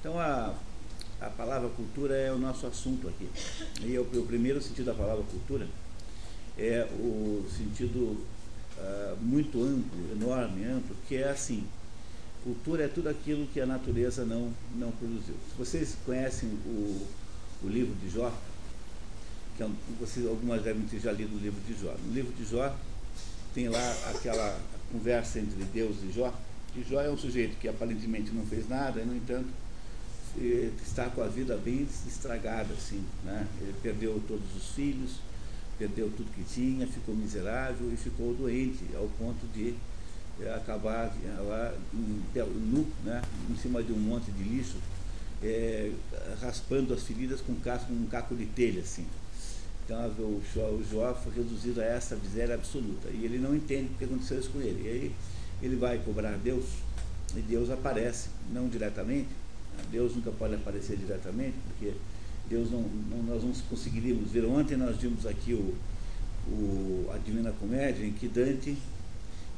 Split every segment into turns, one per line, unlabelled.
Então a, a palavra cultura é o nosso assunto aqui. E o, o primeiro sentido da palavra cultura é o sentido uh, muito amplo, enorme, amplo, que é assim. Cultura é tudo aquilo que a natureza não, não produziu. Se vocês conhecem o, o livro de Jó, que é vocês, algumas devem ter já lido o livro de Jó. No livro de Jó tem lá aquela conversa entre Deus e Jó, e Jó é um sujeito que aparentemente não fez nada, no entanto, está com a vida bem estragada, assim, né? Ele perdeu todos os filhos, perdeu tudo que tinha, ficou miserável e ficou doente, ao ponto de é, acabar lá nu, né? em cima de um monte de lixo, é, raspando as feridas com um, casco, um caco de telha, assim. Então o Jó foi reduzido a essa miséria absoluta. E ele não entende o que aconteceu isso com ele. E aí ele vai cobrar Deus, e Deus aparece, não diretamente. Deus nunca pode aparecer diretamente, porque Deus não, não, nós não conseguiríamos ver. Ontem nós vimos aqui o, o, a Divina Comédia, em que Dante,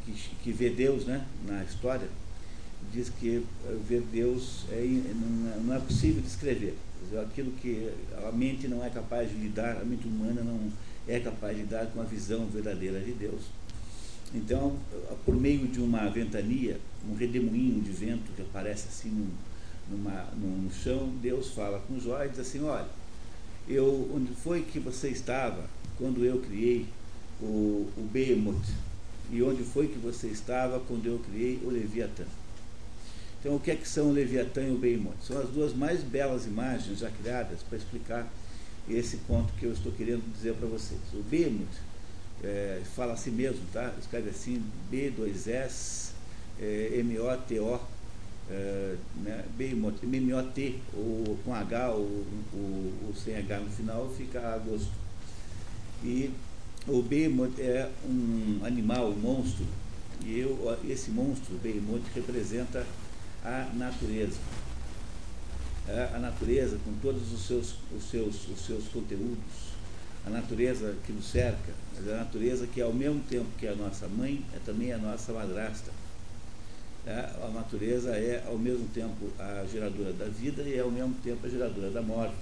que, que vê Deus né, na história, diz que ver Deus é, não, é, não é possível descrever. Aquilo que a mente não é capaz de lidar, a mente humana não é capaz de lidar com a visão verdadeira de Deus. Então, por meio de uma ventania, um redemoinho de vento que aparece assim num, numa, no, chão, Deus fala com Jó e diz assim, olha, eu, onde foi que você estava quando eu criei o, o Behemoth? E onde foi que você estava quando eu criei o Leviatã? Então, o que é que são o Leviatã e o Behemoth? São as duas mais belas imagens já criadas para explicar esse ponto que eu estou querendo dizer para vocês. O Behemoth é, fala assim mesmo, tá? Escreve assim, B2S, é, M-O-T-O, é, né, MMOT, ou com H ou, ou, sem H no final, fica agosto. E o Behemoth é um animal, um monstro, e eu, esse monstro, Behemoth, representa a natureza. É a natureza com todos os seus, os, seus, os seus conteúdos, a natureza que nos cerca, a natureza que ao mesmo tempo que é a nossa mãe, é também a nossa madrasta é, a natureza é ao mesmo tempo a geradora da vida e é ao mesmo tempo a geradora da morte.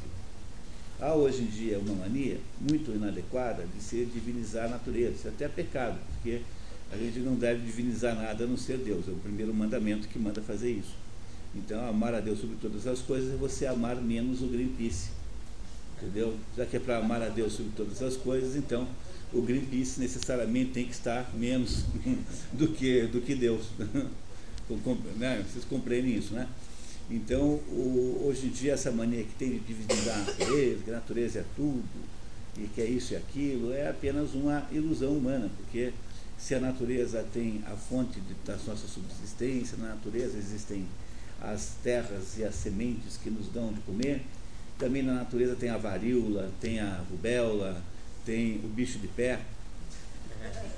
Há hoje em dia uma mania muito inadequada de se divinizar a natureza. Isso é até pecado, porque a gente não deve divinizar nada a não ser Deus. É o primeiro mandamento que manda fazer isso. Então, amar a Deus sobre todas as coisas é você amar menos o Greenpeace. Entendeu? Já que é para amar a Deus sobre todas as coisas, então o Greenpeace necessariamente tem que estar menos do que, do que Deus. Né? Vocês compreendem isso, né? Então, o, hoje em dia, essa mania que tem de dividir a natureza, que a natureza é tudo, e que é isso e aquilo, é apenas uma ilusão humana, porque se a natureza tem a fonte de, da nossa subsistência, na natureza existem as terras e as sementes que nos dão de comer, também na natureza tem a varíola, tem a rubéola, tem o bicho de pé.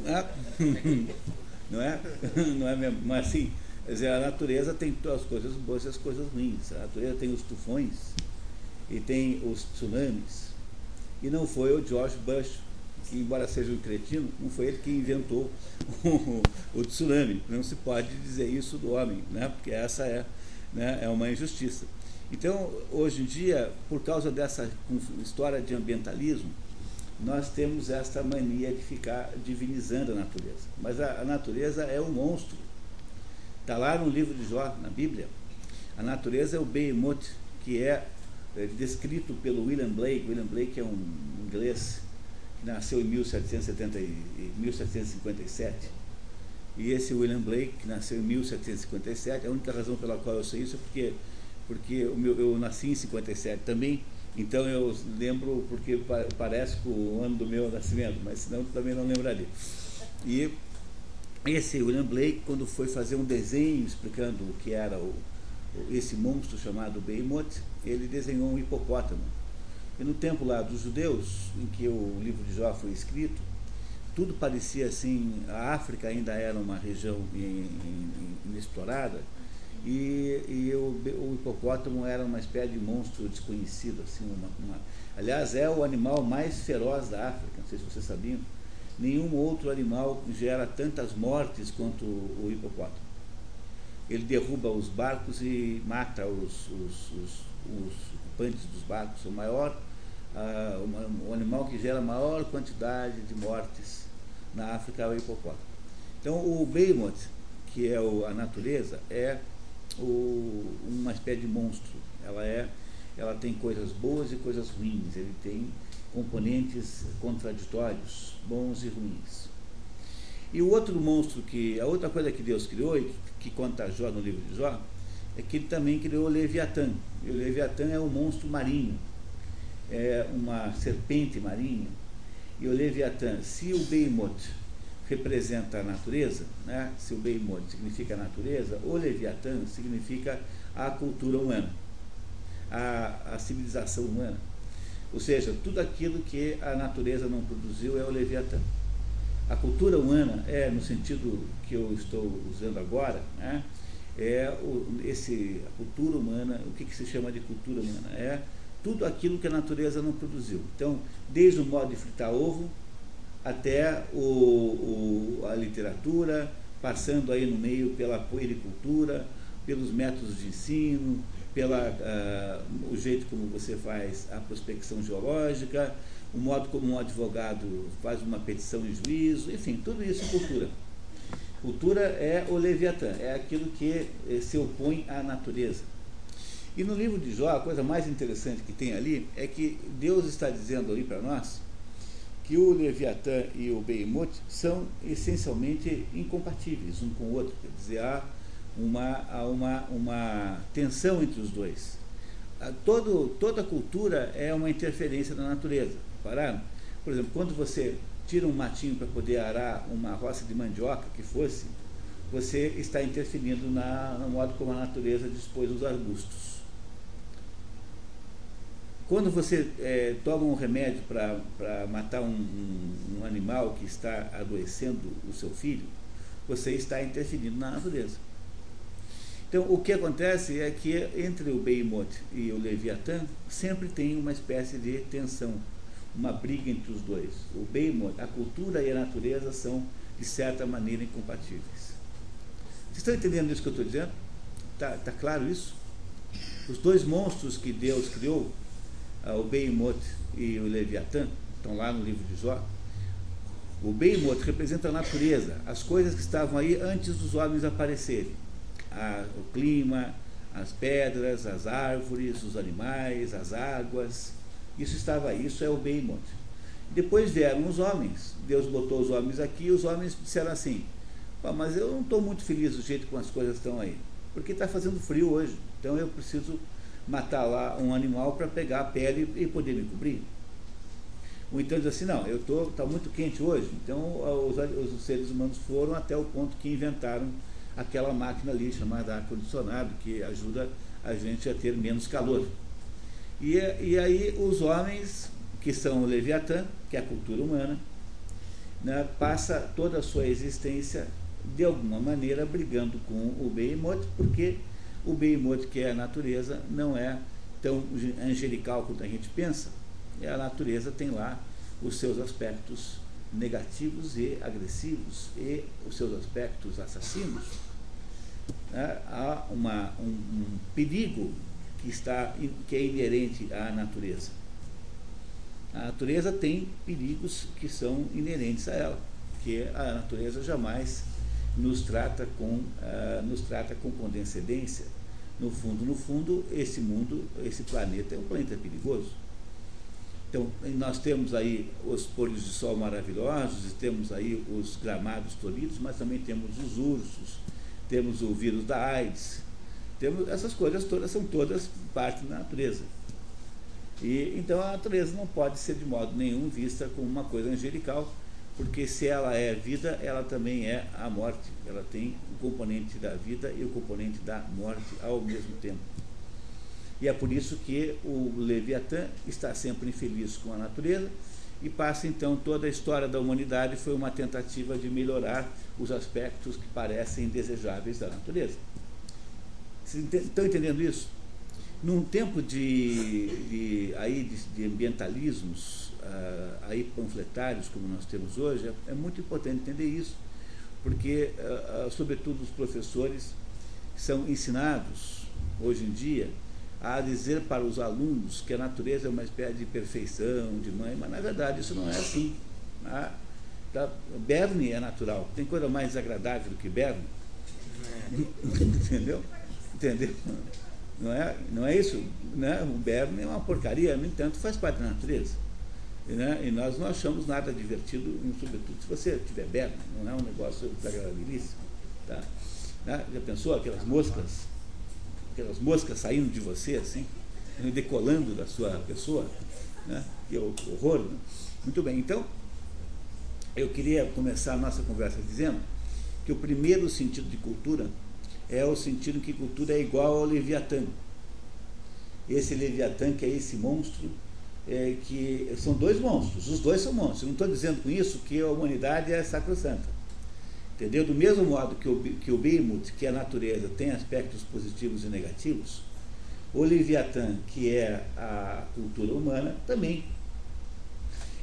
Não é? Não é mesmo? Mas assim, Quer dizer, a natureza tem as coisas boas e as coisas ruins. A natureza tem os tufões e tem os tsunamis. E não foi o George Bush, que embora seja um cretino, não foi ele que inventou o, o tsunami. Não se pode dizer isso do homem, né? porque essa é, né, é uma injustiça. Então, hoje em dia, por causa dessa história de ambientalismo, nós temos esta mania de ficar divinizando a natureza. Mas a, a natureza é um monstro Está lá no livro de Jó, na Bíblia. A natureza é o Behemoth, que é, é descrito pelo William Blake. William Blake é um inglês que nasceu em 1770, 1757. E esse William Blake, que nasceu em 1757, a única razão pela qual eu sei isso é porque, porque o meu, eu nasci em 57 também, então eu lembro porque parece com o ano do meu nascimento, mas senão também não lembraria. E esse William Blake, quando foi fazer um desenho explicando o que era o, esse monstro chamado Behemoth, ele desenhou um hipopótamo. E no tempo lá dos judeus, em que o livro de Jó foi escrito, tudo parecia assim, a África ainda era uma região inexplorada, e, e o, o, hipopótamo era uma espécie de monstro desconhecido. Assim, uma, uma, aliás, é o animal mais feroz da África, não sei se vocês sabiam nenhum outro animal gera tantas mortes quanto o hipopótamo. ele derruba os barcos e mata os, os, os, os ocupantes dos barcos. O maior, uh, o animal que gera a maior quantidade de mortes na África é o hipopótamo. Então o Behemoth, que é o, a natureza, é o, uma espécie de monstro. Ela é, ela tem coisas boas e coisas ruins. Ele tem componentes contraditórios, bons e ruins. E o outro monstro que, a outra coisa que Deus criou e que, conta Jó no livro de Jó, é que ele também criou o Leviatã. E o Leviatã é um monstro marinho, é uma serpente marinha. E o Leviatã, se o Behemoth representa a natureza, né? se o Behemoth significa a natureza, o Leviatã significa a cultura humana, a, a civilização humana. Ou seja, tudo aquilo que a natureza não produziu é o Leviatã. A cultura humana é, no sentido que eu estou usando agora, né, é o, esse, a cultura humana, o que, que se chama de cultura humana? É tudo aquilo que a natureza não produziu. Então, desde o modo de fritar ovo até o, o, a literatura, passando aí no meio pela puericultura, pelos métodos de ensino, pela uh, o jeito como você faz a prospecção geológica, o modo como um advogado faz uma petição em juízo, enfim, tudo isso é cultura. Cultura é o Leviatã, é aquilo que eh, se opõe à natureza. E no livro de Jó, a coisa mais interessante que tem ali é que Deus está dizendo ali para nós que o Leviatã e o Behemoth são essencialmente incompatíveis um com o outro. Quer dizer, há uma, há uma, uma tensão entre os dois. Todo, toda cultura é uma interferência da natureza. Pararam? Por exemplo, quando você tira um matinho para poder arar uma roça de mandioca que fosse, você está interferindo na, no modo como a natureza dispôs os arbustos. Quando você é, toma um remédio para matar um, um, um animal que está adoecendo o seu filho, você está interferindo na natureza. Então, o que acontece é que entre o Behemoth e o Leviatã sempre tem uma espécie de tensão uma briga entre os dois. O bem, a cultura e a natureza são, de certa maneira, incompatíveis. Vocês estão entendendo isso que eu estou dizendo? Está tá claro isso? Os dois monstros que Deus criou, ah, o Behemoth e o Leviatã, estão lá no livro de Jó. O Behemoth representa a natureza, as coisas que estavam aí antes dos homens aparecerem. A, o clima, as pedras, as árvores, os animais, as águas, isso estava isso é o Behemoth. Depois vieram os homens, Deus botou os homens aqui, e os homens disseram assim, mas eu não estou muito feliz do jeito como as coisas estão aí, porque está fazendo frio hoje, então eu preciso matar lá um animal para pegar a pele e poder me cobrir. Ou então diz assim, não, eu estou, está muito quente hoje, então os, os seres humanos foram até o ponto que inventaram aquela máquina ali chamada ar-condicionado, que ajuda a gente a ter menos calor. E, e aí os homens, que são o Leviatã, que é a cultura humana, né, passa toda a sua existência, de alguma maneira, brigando com o Behemoth, porque o Behemoth, que é a natureza, não é tão angelical quanto a gente pensa. E a natureza tem lá os seus aspectos negativos e agressivos e os seus aspectos assassinos. Né? Há uma, um, um perigo que, está, que é inerente à natureza. A natureza tem perigos que são inerentes a ela, que a natureza jamais nos trata com, uh, nos trata com condescendência. No fundo, no fundo, esse mundo, esse planeta é um planeta perigoso. Então, nós temos aí os pôres de sol maravilhosos, temos aí os gramados floridos, mas também temos os ursos, temos o vírus da AIDS, temos essas coisas todas são todas parte da natureza. E então a natureza não pode ser de modo nenhum vista como uma coisa angelical, porque se ela é vida, ela também é a morte. Ela tem o componente da vida e o componente da morte ao mesmo tempo. E é por isso que o Leviatã está sempre infeliz com a natureza e passa então toda a história da humanidade foi uma tentativa de melhorar os aspectos que parecem desejáveis da natureza. Estão entendendo isso? Num tempo de, de aí de, de ambientalismos uh, aí panfletários como nós temos hoje, é, é muito importante entender isso, porque, uh, uh, sobretudo, os professores são ensinados hoje em dia a dizer para os alunos que a natureza é uma espécie de perfeição, de mãe, mas na verdade isso não é assim. A, tá? Berne é natural. Tem coisa mais desagradável do que Berne? Entendeu? Entendeu? Não é, não é isso? Né? O Berne é uma porcaria, no entanto, faz parte da natureza. E, né? e nós não achamos nada divertido, sobretudo se você tiver Berne, não é um negócio desagradabilíssimo. Tá? Né? Já pensou aquelas moscas aquelas moscas saindo de você, assim, decolando da sua pessoa, né? que horror. Né? Muito bem, então, eu queria começar a nossa conversa dizendo que o primeiro sentido de cultura é o sentido que cultura é igual ao Leviatã. Esse Leviatã, que é esse monstro, é, que são dois monstros, os dois são monstros. Não estou dizendo com isso que a humanidade é sacrossanta. Entendeu? Do mesmo modo que o, que o Behemoth, que é a natureza, tem aspectos positivos e negativos, o Leviatã, que é a cultura humana, também.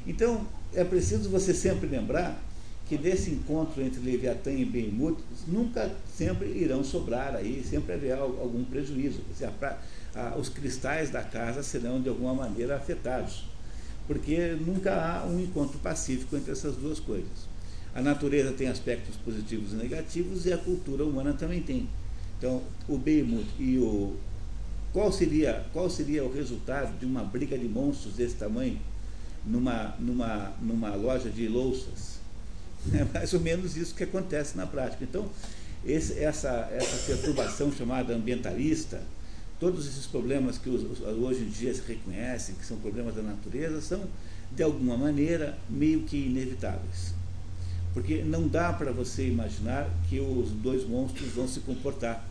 Então, é preciso você sempre lembrar que desse encontro entre Leviatã e Behemoth, nunca sempre irão sobrar aí, sempre haverá algum prejuízo. Dizer, a, a, os cristais da casa serão de alguma maneira afetados, porque nunca há um encontro pacífico entre essas duas coisas. A natureza tem aspectos positivos e negativos e a cultura humana também tem. Então, o Behemoth e o. Qual seria, qual seria o resultado de uma briga de monstros desse tamanho numa, numa, numa loja de louças? É mais ou menos isso que acontece na prática. Então, esse, essa, essa perturbação chamada ambientalista, todos esses problemas que hoje em dia se reconhecem, que são problemas da natureza, são, de alguma maneira, meio que inevitáveis. Porque não dá para você imaginar que os dois monstros vão se comportar.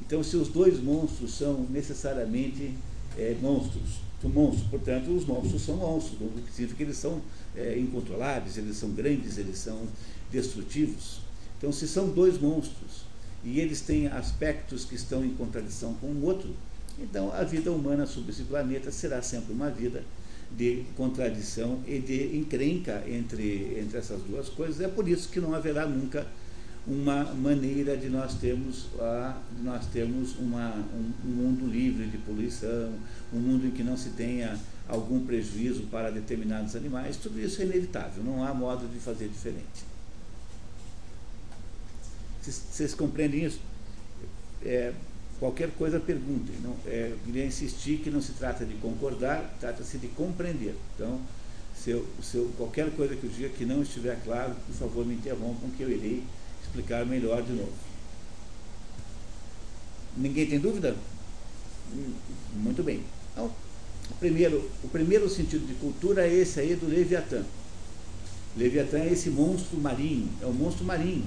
Então, se os dois monstros são necessariamente é, monstros, monstros, portanto, os monstros são monstros, o que significa que eles são é, incontroláveis, eles são grandes, eles são destrutivos. Então, se são dois monstros e eles têm aspectos que estão em contradição com o outro, então a vida humana sobre esse planeta será sempre uma vida de contradição e de encrenca entre, entre essas duas coisas. É por isso que não haverá nunca uma maneira de nós termos, a, nós termos uma, um, um, mundo livre de poluição, um mundo em que não se tenha algum prejuízo para determinados animais. Tudo isso é inevitável, não há modo de fazer diferente. Vocês, compreendem isso? É, qualquer coisa perguntem. Não, é, queria insistir que não se trata de concordar, trata-se de compreender. Então, se, eu, se eu, qualquer coisa que eu diga que não estiver claro, por favor me interrompam que eu irei explicar melhor de novo. Ninguém tem dúvida? Muito bem. Então, o primeiro, o primeiro sentido de cultura é esse aí do Leviatã. Leviatã é esse monstro marinho, é um monstro marinho.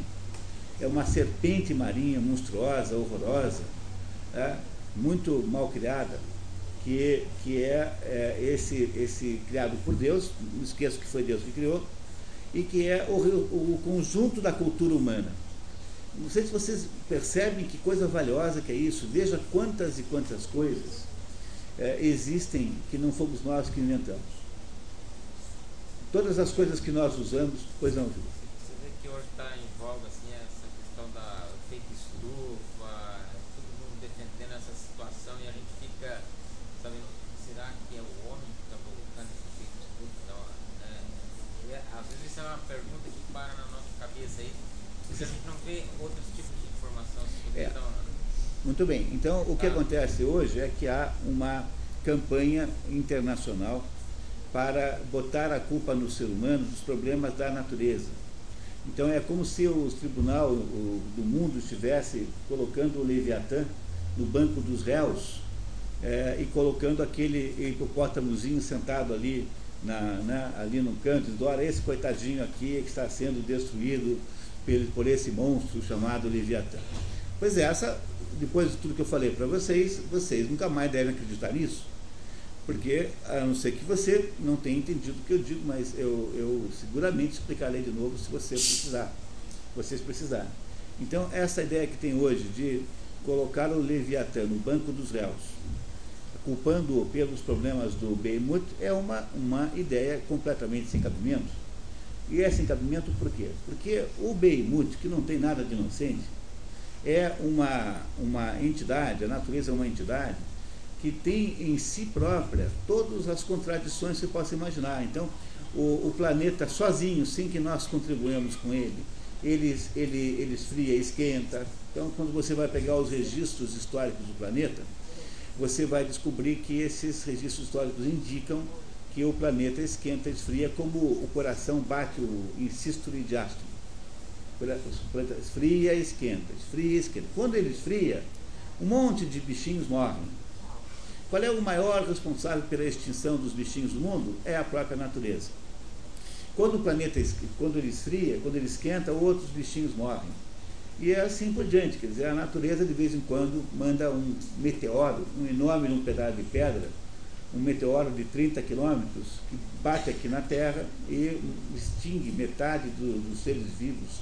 É uma serpente marinha monstruosa, horrorosa, é, muito mal criada, que, que é, é, esse, esse criado por Deus, não esqueço que foi Deus que criou, e que é o, o conjunto da cultura humana. Não sei se vocês percebem que coisa valiosa que é isso. Veja quantas e quantas coisas é, existem que não fomos nós que inventamos. Todas as coisas que nós usamos, pois não, Júlio.
Você vê que hoje está em voga assim, essa questão da fake estufa, defendendo essa situação e a gente fica sabendo, será que é o homem que está colocando esse tipo de estudo? Então, é, é, às vezes isso é uma pergunta que para na nossa cabeça aí, porque a gente não vê outros tipos de informação.
É. Então, Muito bem, então o que ah. acontece hoje é que há uma campanha internacional para botar a culpa no ser humano dos problemas da natureza. Então é como se o tribunal do mundo estivesse colocando o Leviatã no banco dos réus é, e colocando aquele hipopótamozinho sentado ali, na, né, ali no canto, dizendo, olha, esse coitadinho aqui que está sendo destruído por, por esse monstro chamado Leviatã. Pois é, essa, depois de tudo que eu falei para vocês, vocês nunca mais devem acreditar nisso, porque, a não ser que você não tenha entendido o que eu digo, mas eu, eu seguramente explicarei de novo se você precisar, vocês precisarem. Então, essa ideia que tem hoje de colocar o Leviatã no banco dos réus, culpando-o pelos problemas do Behemoth, é uma, uma ideia completamente sem cabimento. E é sem cabimento por quê? Porque o Behemoth, que não tem nada de inocente, é uma, uma entidade, a natureza é uma entidade que tem em si própria todas as contradições que você possa imaginar. Então, o, o planeta sozinho, sem que nós contribuamos com ele, ele, ele, ele esfria, esquenta. Então, quando você vai pegar os registros históricos do planeta, você vai descobrir que esses registros históricos indicam que o planeta esquenta, esfria, como o coração bate o, em sístole e diástole. Esfria e esquenta, esfria e esquenta. Quando ele esfria, um monte de bichinhos morrem. Qual é o maior responsável pela extinção dos bichinhos do mundo? É a própria natureza. Quando o planeta, quando ele esfria, quando ele esquenta, outros bichinhos morrem. E é assim por diante, quer dizer, a natureza de vez em quando manda um meteoro, um enorme um pedaço de pedra, um meteoro de 30 quilômetros, que bate aqui na Terra e extingue metade do, dos seres vivos,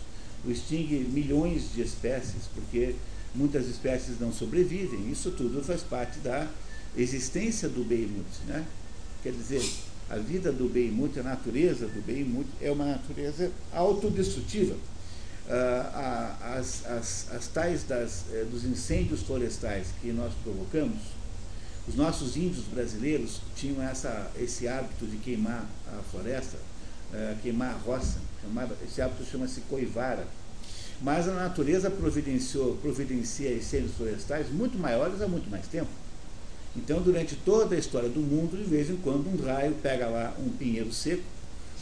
extingue milhões de espécies, porque muitas espécies não sobrevivem. Isso tudo faz parte da existência do Beirut. Né? Quer dizer, a vida do Beirut, a natureza do Beirut é uma natureza autodestrutiva. Ah, as, as, as tais das, eh, dos incêndios florestais que nós provocamos, os nossos índios brasileiros tinham essa, esse hábito de queimar a floresta, eh, queimar a roça, chamada, esse hábito chama-se coivara. Mas a natureza providenciou, providencia incêndios florestais muito maiores há muito mais tempo. Então, durante toda a história do mundo, de vez em quando, um raio pega lá um pinheiro seco,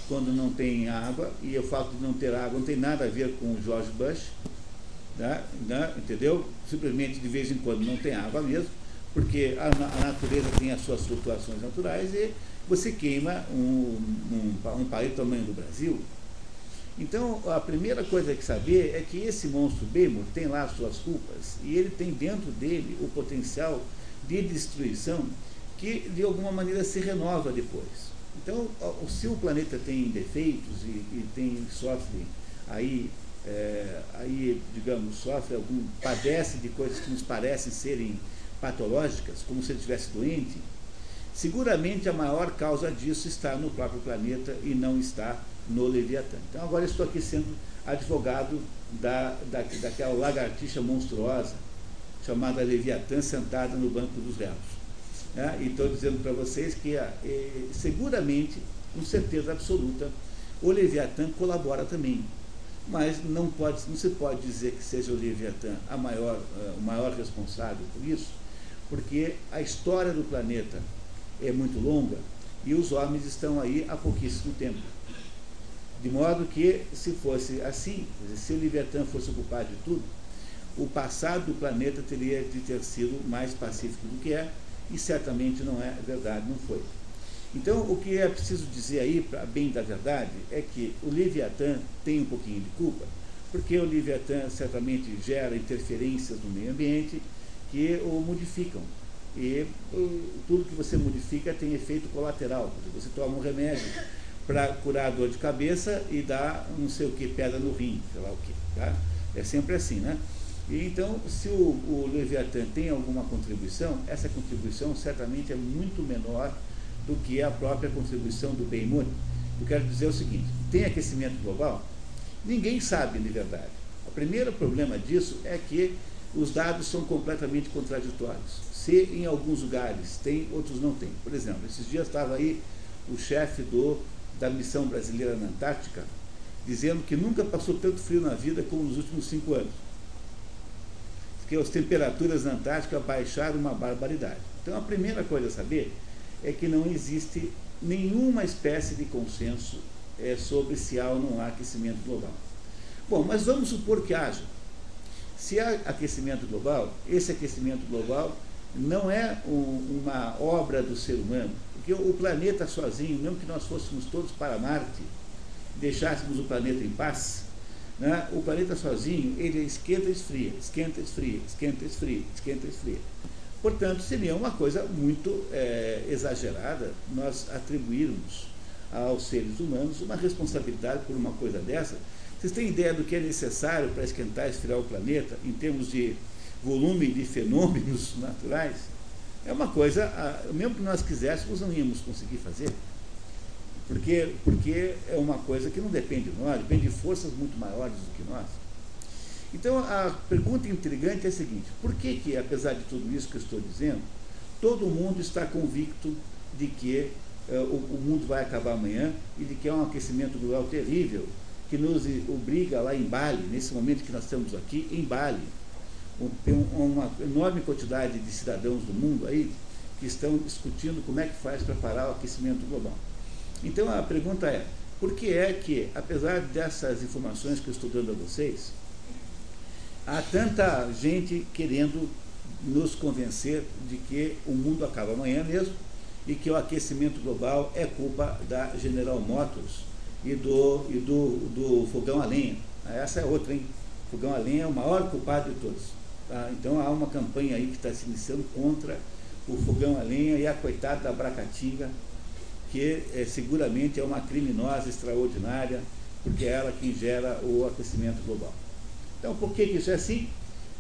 quando não tem água, e o fato de não ter água não tem nada a ver com o George Bush, né, né, entendeu? Simplesmente, de vez em quando, não tem água mesmo, porque a, a natureza tem as suas flutuações naturais e você queima um, um, um país do tamanho do Brasil. Então, a primeira coisa que saber é que esse monstro Behemoth tem lá as suas culpas e ele tem dentro dele o potencial de destruição que de alguma maneira se renova depois. Então, se o planeta tem defeitos e, e tem, sofre aí, é, aí, digamos, sofre algum, padece de coisas que nos parecem serem patológicas, como se ele estivesse doente, seguramente a maior causa disso está no próprio planeta e não está no Leviatã. Então agora estou aqui sendo advogado da, da, daquela lagartixa monstruosa chamada Leviatã sentada no banco dos réus. Né? E estou dizendo para vocês que é, seguramente, com certeza absoluta, o Leviatã colabora também. Mas não, pode, não se pode dizer que seja o Leviatã a maior, uh, o maior responsável por isso, porque a história do planeta é muito longa e os homens estão aí há pouquíssimo tempo. De modo que, se fosse assim, se o Leviatã fosse ocupado de tudo, o passado do planeta teria de ter sido mais pacífico do que é, e certamente não é verdade, não foi. Então, o que é preciso dizer aí, para bem da verdade, é que o Leviatã tem um pouquinho de culpa, porque o Leviatã certamente gera interferências no meio ambiente que o modificam. E tudo que você modifica tem efeito colateral. Você toma um remédio para curar a dor de cabeça e dá não sei o que, pedra no rim, sei lá o que. Tá? É sempre assim, né? E então, se o, o Leviatã tem alguma contribuição, essa contribuição certamente é muito menor do que a própria contribuição do Beimut. Eu quero dizer o seguinte: tem aquecimento global? Ninguém sabe de verdade. O primeiro problema disso é que os dados são completamente contraditórios. Se em alguns lugares tem, outros não tem. Por exemplo, esses dias estava aí o chefe do, da missão brasileira na Antártica dizendo que nunca passou tanto frio na vida como nos últimos cinco anos que as temperaturas na Antártica baixaram uma barbaridade. Então, a primeira coisa a saber é que não existe nenhuma espécie de consenso é, sobre se há ou não há aquecimento global. Bom, mas vamos supor que haja. Se há aquecimento global, esse aquecimento global não é um, uma obra do ser humano, porque o planeta sozinho, mesmo que nós fôssemos todos para Marte, deixássemos o planeta em paz, né? O planeta sozinho, ele esquenta e esfria, esquenta e esfria, esquenta e esfria, esquenta e esfria. Portanto, seria uma coisa muito é, exagerada nós atribuirmos aos seres humanos uma responsabilidade por uma coisa dessa. Vocês têm ideia do que é necessário para esquentar e esfriar o planeta em termos de volume de fenômenos naturais? É uma coisa, mesmo que nós quiséssemos, não íamos conseguir fazer. Porque, porque é uma coisa que não depende de nós, depende de forças muito maiores do que nós. Então a pergunta intrigante é a seguinte: por que, que, apesar de tudo isso que eu estou dizendo, todo mundo está convicto de que uh, o, o, mundo vai acabar amanhã e de que é um aquecimento global terrível que nos obriga lá em Bali, nesse momento que nós estamos aqui, em Bali, uma enorme quantidade de cidadãos do mundo aí que estão discutindo como é que faz para parar o aquecimento global. Então a pergunta é, por que é que, apesar dessas informações que eu estou dando a vocês, há tanta gente querendo nos convencer de que o mundo acaba amanhã mesmo e que o aquecimento global é culpa da General Motors e do, e do, do fogão a lenha. Essa é outra, hein? Fogão a lenha é o maior culpado de todos. Tá? Então há uma campanha aí que está se iniciando contra o fogão a lenha e a coitada da Bracatinga, que é, seguramente é uma criminosa extraordinária, porque é ela quem gera o aquecimento global. Então, por que isso é assim?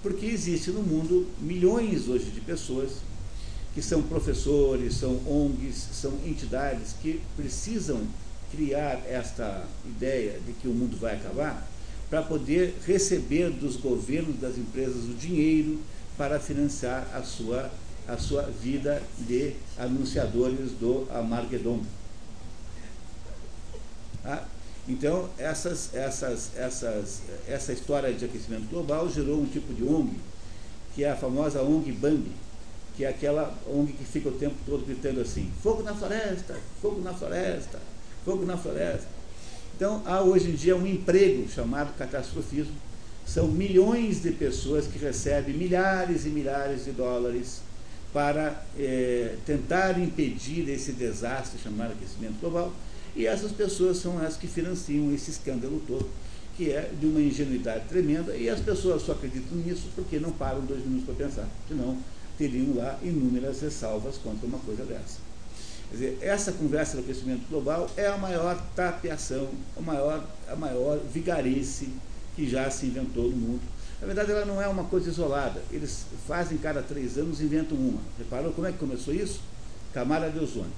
Porque existe no mundo milhões hoje de pessoas que são professores, são ONGs, são entidades que precisam criar esta ideia de que o mundo vai acabar para poder receber dos governos, das empresas, o dinheiro para financiar a sua, a sua vida de anunciadores do Armagedon. Ah, então, essas, essas, essas, essa história de aquecimento global gerou um tipo de ONG, que é a famosa ONG Bambi, que é aquela ONG que fica o tempo todo gritando assim: fogo na floresta, fogo na floresta, fogo na floresta. Então, há hoje em dia um emprego chamado catastrofismo. São milhões de pessoas que recebem milhares e milhares de dólares para é, tentar impedir esse desastre chamado aquecimento global e essas pessoas são as que financiam esse escândalo todo, que é de uma ingenuidade tremenda, e as pessoas só acreditam nisso porque não param dois minutos para pensar, senão teriam lá inúmeras ressalvas contra uma coisa dessa. Quer dizer, essa conversa do aquecimento global é a maior tapeação, a maior, a maior vigarice que já se inventou no mundo. Na verdade, ela não é uma coisa isolada. Eles fazem cada três anos, inventam uma. Reparou como é que começou isso? Camada de ozônio.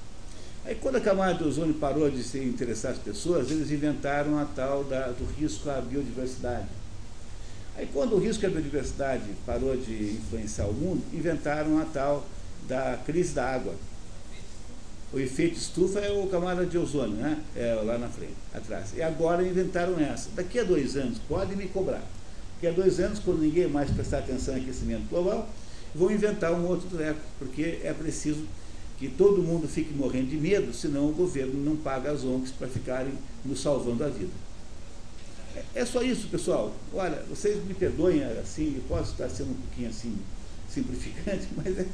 Aí quando a camada de ozônio parou de se interessar as pessoas, eles inventaram a tal da, do risco à biodiversidade. Aí quando o risco à biodiversidade parou de influenciar o mundo, inventaram a tal da crise da água. O efeito estufa é o camada de ozônio, né? É lá na frente, atrás. E agora inventaram essa. Daqui a dois anos, pode me cobrar. Daqui a dois anos, quando ninguém mais prestar atenção em aquecimento global, vão inventar um outro treco, porque é preciso que todo mundo fique morrendo de medo, senão o governo não paga as ONGs para ficarem nos salvando a vida. É, é só isso, pessoal. Olha, vocês me perdoem assim, eu posso estar sendo um pouquinho assim simplificante, mas é,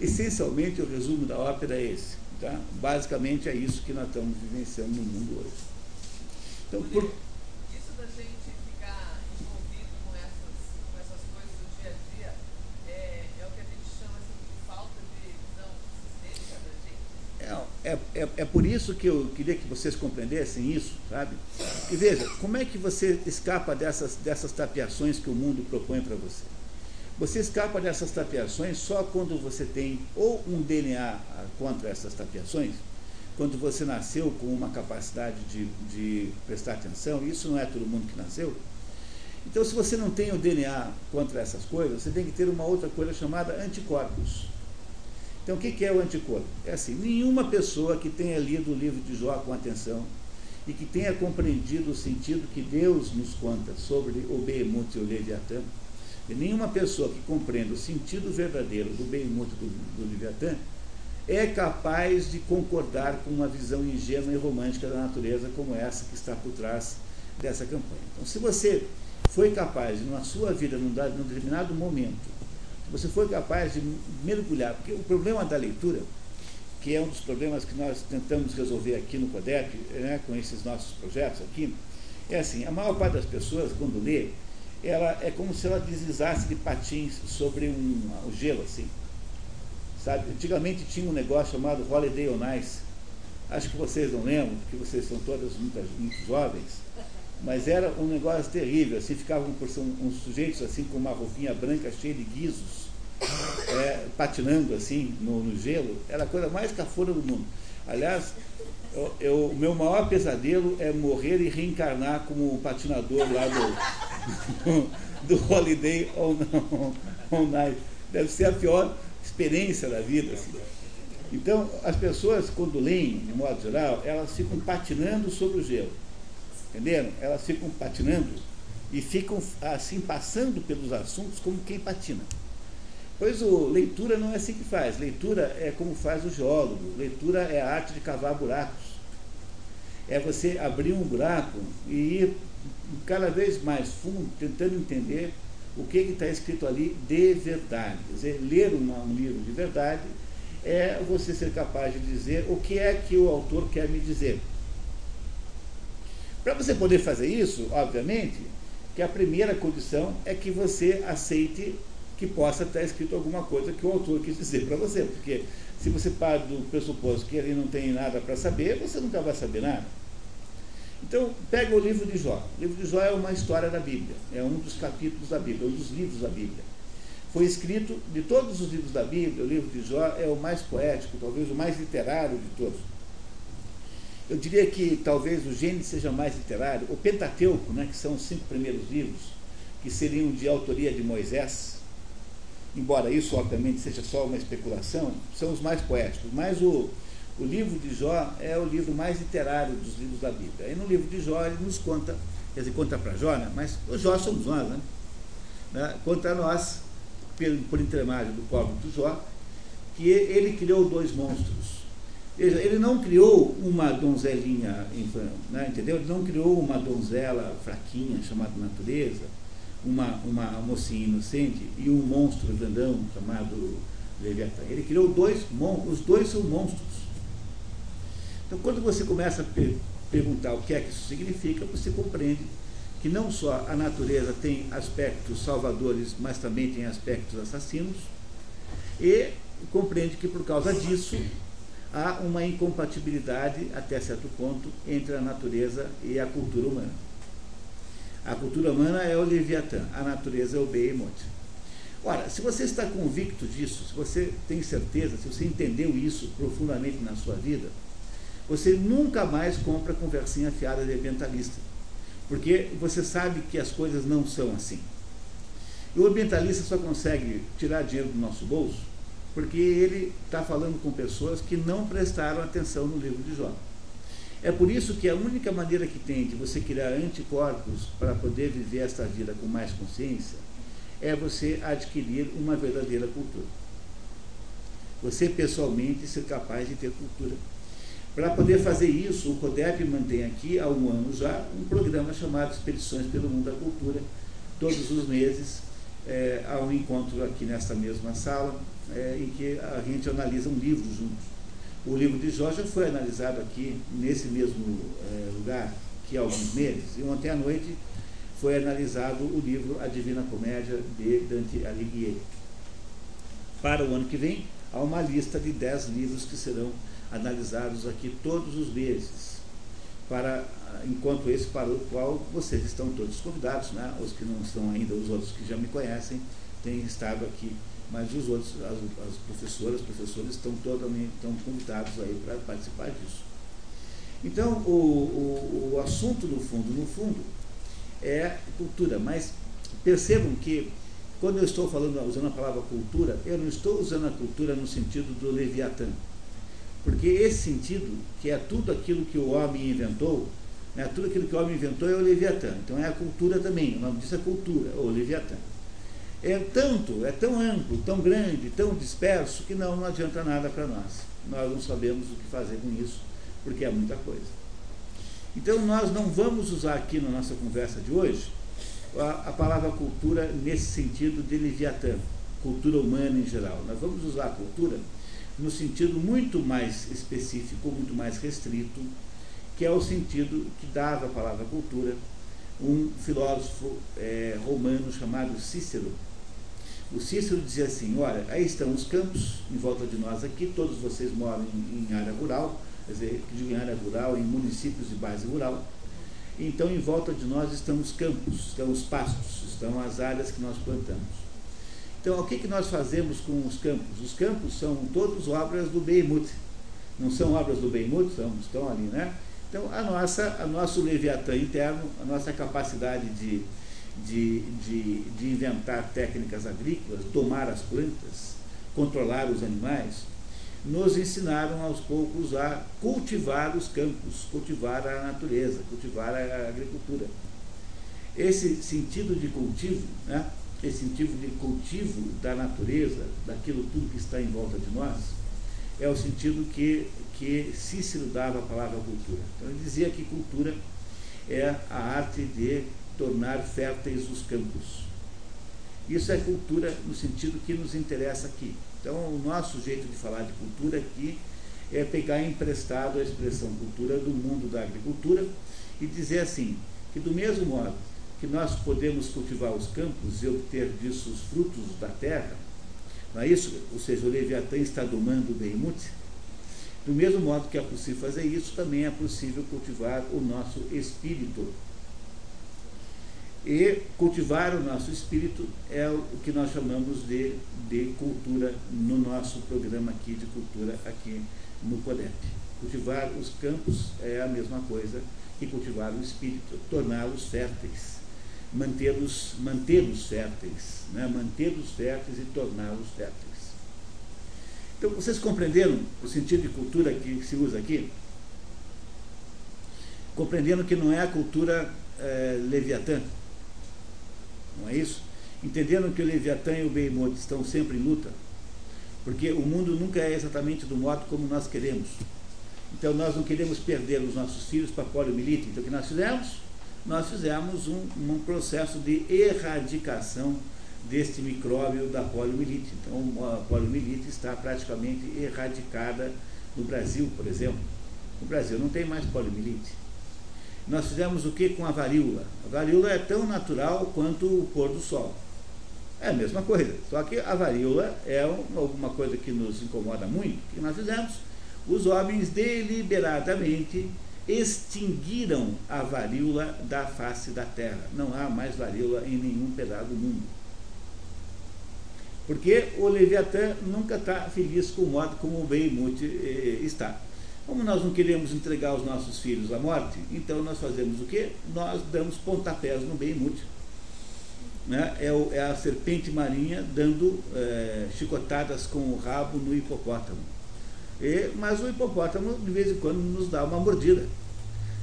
essencialmente o resumo da ópera é esse. Tá? Basicamente é isso que nós estamos vivenciando no mundo hoje.
Então, por,
é, é, é, por isso que eu queria que vocês compreendessem isso, sabe? E veja, como é que você escapa dessas, dessas tapeações que o mundo propõe para você? Você escapa dessas tapeações só quando você tem ou um DNA contra essas tapeações, quando você nasceu com uma capacidade de, de prestar atenção, isso não é todo mundo que nasceu. Então, se você não tem o DNA contra essas coisas, você tem que ter uma outra coisa chamada anticorpos. Então, o que é o anticorpo? É assim: nenhuma pessoa que tenha lido o livro de Jó com atenção e que tenha compreendido o sentido que Deus nos conta sobre o Behemoth e o Leviatã, nenhuma pessoa que compreenda o sentido verdadeiro do Behemoth e do, do Leviatã é capaz de concordar com uma visão ingênua e romântica da natureza como essa que está por trás dessa campanha. Então, se você foi capaz na sua vida, num, num determinado momento, você foi capaz de mergulhar, porque o problema da leitura, que é um dos problemas que nós tentamos resolver aqui no CODEP, né, com esses nossos projetos aqui, é assim, a maior parte das pessoas, quando lê, ela é como se ela deslizasse de patins sobre um, um gelo, assim. Sabe? Antigamente tinha um negócio chamado Holiday on Ice. Acho que vocês não lembram, porque vocês são todas muito, muito jovens. Mas era um negócio terrível, assim, ficavam uns sujeitos assim com uma roupinha branca cheia de guizos, é, patinando assim no, no, gelo, era a coisa mais cafona do mundo. Aliás, eu, o meu maior pesadelo é morrer e reencarnar como um patinador lá do, do Holiday on, on Night. Deve ser a pior experiência da vida. Assim. Então, as pessoas, quando leem, de modo geral, elas ficam patinando sobre o gelo. Entenderam? Elas ficam patinando e ficam, assim, passando pelos assuntos como quem patina. Pois o leitura não é assim que faz. Leitura é como faz o geólogo. Leitura é a arte de cavar buracos. É você abrir um buraco e ir cada vez mais fundo, tentando entender o que está escrito ali de verdade. Quer dizer, ler um, um livro de verdade é você ser capaz de dizer o que é que o autor quer me dizer. Para você poder fazer isso, obviamente, que a primeira condição é que você aceite que possa estar escrito alguma coisa que o autor quis dizer para você. Porque se você parte do pressuposto que ele não tem nada para saber, você nunca vai saber nada. Então, pega o livro de Jó. O livro de Jó é uma história da Bíblia, é um dos capítulos da Bíblia, um dos livros da Bíblia. Foi escrito, de todos os livros da Bíblia, o livro de Jó é o mais poético, talvez o mais literário de todos. Eu diria que talvez o Gênesis seja mais literário. O Pentateuco, né, que são os cinco primeiros livros, que seriam de autoria de Moisés, embora isso obviamente seja só uma especulação, são os mais poéticos. Mas o, o livro de Jó é o livro mais literário dos livros da Bíblia. E no livro de Jó ele nos conta, quer dizer, conta para Jó, né? mas o Jó somos nós, né? né? Conta a nós, por, por intermédio do pobre do Jó, que ele criou dois monstros. Veja, ele não criou uma donzelinha, né, entendeu? Ele não criou uma donzela fraquinha chamada natureza, uma, uma mocinha inocente e um monstro grandão chamado Leviatã. Ele criou dois monstros, os dois são monstros. Então, quando você começa a per perguntar o que é que isso significa, você compreende que não só a natureza tem aspectos salvadores, mas também tem aspectos assassinos, e compreende que por causa disso há uma incompatibilidade, até certo ponto, entre a natureza e a cultura humana. A cultura humana é o Leviatã, a natureza é o Behemoth. Ora, se você está convicto disso, se você tem certeza, se você entendeu isso profundamente na sua vida, você nunca mais compra conversinha fiada de ambientalista. Porque você sabe que as coisas não são assim. E o ambientalista só consegue tirar dinheiro do nosso bolso porque ele está falando com pessoas que não prestaram atenção no livro de Jó. É por isso que a única maneira que tem de você criar anticorpos para poder viver esta vida com mais consciência é você adquirir uma verdadeira cultura. Você pessoalmente ser capaz de ter cultura. Para poder fazer isso, o CODEP mantém aqui, há um ano já, um programa chamado Expedições pelo Mundo da Cultura. Todos os meses é, há um encontro aqui nesta mesma sala, é, em que a gente analisa um livro juntos. O livro de Jó já foi analisado aqui, nesse mesmo é, lugar, que há alguns meses, e ontem à noite foi analisado o livro A Divina Comédia de Dante Alighieri. Para o ano que vem, há uma lista de dez livros que serão analisados aqui todos os meses, para, enquanto esse para o qual vocês estão todos convidados, né? os que não estão ainda, os outros que já me conhecem, têm estado aqui, mas os outros, as, as professoras, professores estão totalmente estão convidados aí para participar disso. Então, o, o, o assunto no fundo, no fundo, é cultura, mas percebam que quando eu estou falando, usando a palavra cultura, eu não estou usando a cultura no sentido do Leviatã. Porque esse sentido, que é tudo aquilo que o homem inventou, né, tudo aquilo que o homem inventou é o Leviatã. Então é a cultura também, o nome disso é cultura, ou Leviatã. É tanto, é tão amplo, tão grande, tão disperso, que não, não adianta nada para nós. Nós não sabemos o que fazer com isso, porque é muita coisa. Então nós não vamos usar aqui na nossa conversa de hoje a, a palavra cultura nesse sentido de Leviatã, cultura humana em geral. Nós vamos usar a cultura no sentido muito mais específico, muito mais restrito, que é o sentido que dava a palavra cultura um filósofo é, romano chamado Cícero. O Cícero dizia assim: Olha, aí estão os campos em volta de nós aqui, todos vocês moram em, em área rural, quer dizer, em área rural, em municípios de base rural. Então, em volta de nós estão os campos, estão os pastos, estão as áreas que nós plantamos. Então, o que, que nós fazemos com os campos? Os campos são todos obras do Behemoth. Não são obras do Behemoth, são, estão ali, né? Então, a nossa, a nosso Leviatã interno, a nossa capacidade de, de, de, de inventar técnicas agrícolas, domar as plantas, controlar os animais, nos ensinaram aos poucos a cultivar os campos, cultivar a natureza, cultivar a agricultura. Esse sentido de cultivo, né, esse sentido de cultivo da natureza, daquilo tudo que está em volta de nós, é o sentido que, que Cícero dava à palavra cultura. Então ele dizia que cultura é a arte de tornar férteis os campos. Isso é cultura no sentido que nos interessa aqui. Então, o nosso jeito de falar de cultura aqui é pegar emprestado a expressão cultura do mundo da agricultura e dizer assim, que do mesmo modo que nós podemos cultivar os campos e obter disso os frutos da terra, não é isso? Ou seja, o Leviatã está domando o Behemoth. Do mesmo modo que é possível fazer isso, também é possível cultivar o nosso espírito e cultivar o nosso espírito é o que nós chamamos de, de cultura no nosso programa aqui de cultura aqui no CODEP. Cultivar os campos é a mesma coisa que cultivar o espírito, torná-los férteis, mantê-los mantê férteis, né? mantê-los férteis e torná-los férteis. Então, vocês compreenderam o sentido de cultura que se usa aqui? Compreendendo que não é a cultura é, leviatã, não é isso? Entendendo que o Leviatã e o Behemoth estão sempre em luta, porque o mundo nunca é exatamente do modo como nós queremos. Então nós não queremos perder os nossos filhos para a poliomielite. Então o que nós fizemos? Nós fizemos um, um processo de erradicação deste micróbio da poliomielite. Então a poliomielite está praticamente erradicada no Brasil, por exemplo. No Brasil não tem mais poliomielite. Nós fizemos o que com a varíola? A varíola é tão natural quanto o pôr do sol. É a mesma coisa, só que a varíola é alguma coisa que nos incomoda muito. O que nós fizemos? Os homens deliberadamente extinguiram a varíola da face da terra. Não há mais varíola em nenhum pedaço do mundo. Porque o Leviatã nunca está feliz com o modo como o Behemoth eh, está. Como nós não queremos entregar os nossos filhos à morte, então nós fazemos o quê? Nós damos pontapés no inútil. Né? É, o, é, a serpente marinha dando é, chicotadas com o rabo no hipopótamo. E, mas o hipopótamo, de vez em quando, nos dá uma mordida.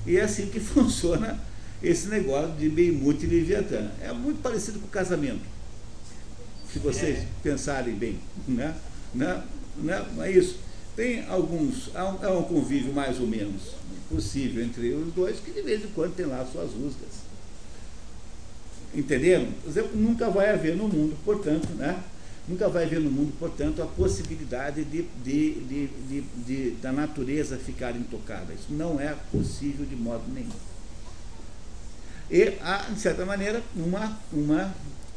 E é assim que funciona esse negócio de Beimute e Leviatã. É muito parecido com o casamento. Se vocês é. pensarem bem. Né? Né? Né? É isso. Tem alguns, há um, há um convívio mais ou menos possível entre os dois, que de vez em quando tem lá suas rusgas. Entenderam? Nunca vai haver no mundo, portanto, né? Nunca vai haver no mundo, portanto, a possibilidade de, de, de, de, de da natureza ficar intocada. Isso não é possível de modo nenhum. E há, de certa maneira, uma, uma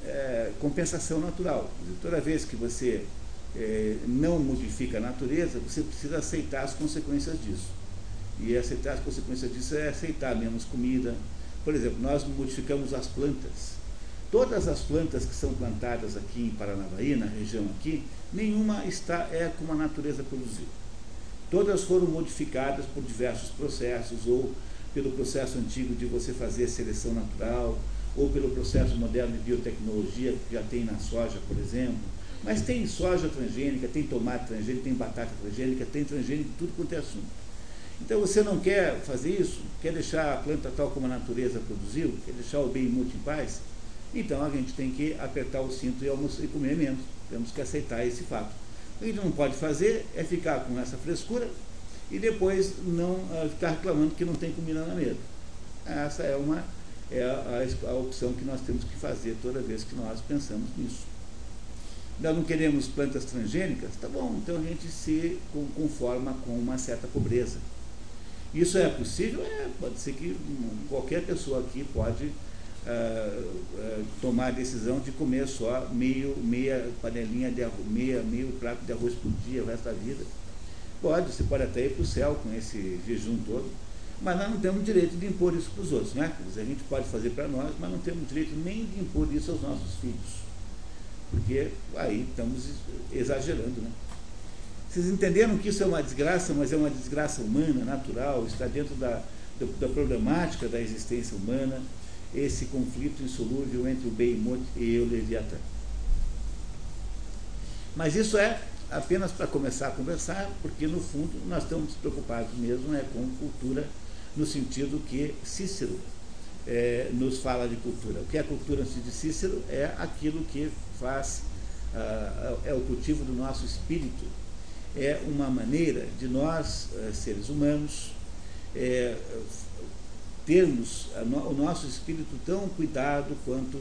é, compensação natural. Toda vez que você é, não modifica a natureza, você precisa aceitar as consequências disso. E aceitar as consequências disso é aceitar menos comida. Por exemplo, nós modificamos as plantas. Todas as plantas que são plantadas aqui em Paranavaí, na região aqui, nenhuma está é como a natureza produziu. Todas foram modificadas por diversos processos, ou pelo processo antigo de você fazer seleção natural, ou pelo processo moderno de biotecnologia que já tem na soja, por exemplo, mas tem soja transgênica, tem tomate transgênico, tem batata transgênica, tem transgênico, tudo quanto é assunto. Então você não quer fazer isso, quer deixar a planta tal como a natureza produziu, quer deixar o bem mútuo em paz, então a gente tem que apertar o cinto e, almoçar, e comer menos. Temos que aceitar esse fato. O que a gente não pode fazer é ficar com essa frescura e depois não uh, ficar reclamando que não tem comida na mesa. Essa é, uma, é a, a, opção que nós temos que fazer toda vez que nós pensamos nisso nós não queremos plantas transgênicas, tá bom, então a gente se conforma com uma certa pobreza. Isso é possível? É, pode ser que qualquer pessoa aqui pode uh, uh, tomar a decisão de comer só meio, meia panelinha de arroz, meia, meio prato de arroz por dia o resto da vida. Pode, você pode até ir para o céu com esse jejum todo, mas nós não temos direito de impor isso para os outros, né? a gente pode fazer para nós, mas não temos direito nem de impor isso aos nossos filhos porque aí estamos exagerando. Né? Vocês entenderam que isso é uma desgraça, mas é uma desgraça humana, natural, está dentro da, da, da problemática da existência humana. esse conflito insolúvel entre o Behemoth e o Leviatã. Mas isso é apenas para começar a conversar, porque no fundo nós estamos preocupados mesmo é, com cultura, no sentido que Cícero é, nos fala de cultura. O que é cultura de Cícero é aquilo que faz, ah, é o cultivo do nosso espírito, é uma maneira de nós, eh, seres humanos, é, termos o nosso espírito tão cuidado quanto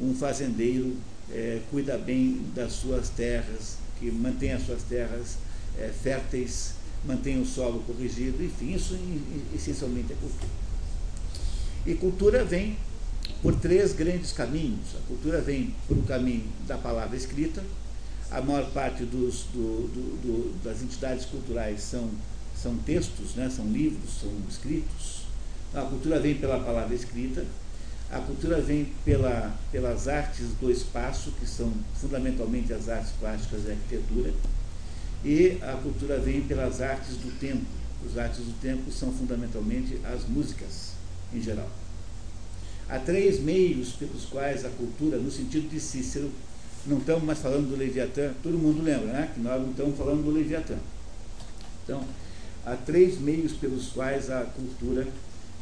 um fazendeiro é, cuida bem das suas terras, que mantém as suas terras é, férteis, mantém o solo corrigido, enfim, isso essencialmente é cultura. E cultura vem por três grandes caminhos. A cultura vem por um caminho da palavra escrita, a maior parte dos, do, do, do, das entidades culturais são, são textos, né, são livros, são escritos. A cultura vem pela palavra escrita, a cultura vem pela, pelas artes do espaço, que são fundamentalmente as artes plásticas e arquitetura, e a cultura vem pelas artes do tempo. As artes do tempo são fundamentalmente as músicas, em geral. Há três meios pelos quais a cultura, no sentido de Cícero, não estamos mais falando do Leviatã, todo mundo lembra, né? Que nós não estamos falando do Leviatã. Então, há três meios pelos quais a cultura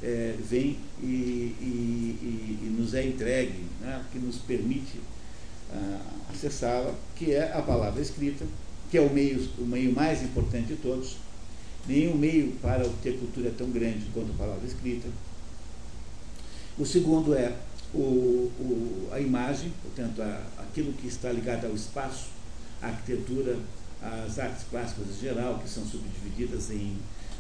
é, vem e, e, e, nos é entregue, né? que nos permite ah, acessá-la, que é a palavra escrita, que é o meio, o meio mais importante de todos. Nenhum meio para obter cultura é tão grande quanto a palavra escrita. O segundo é o, o, a imagem, portanto, a, aquilo que está ligado ao espaço, a arquitetura, as artes plásticas em geral, que são subdivididas em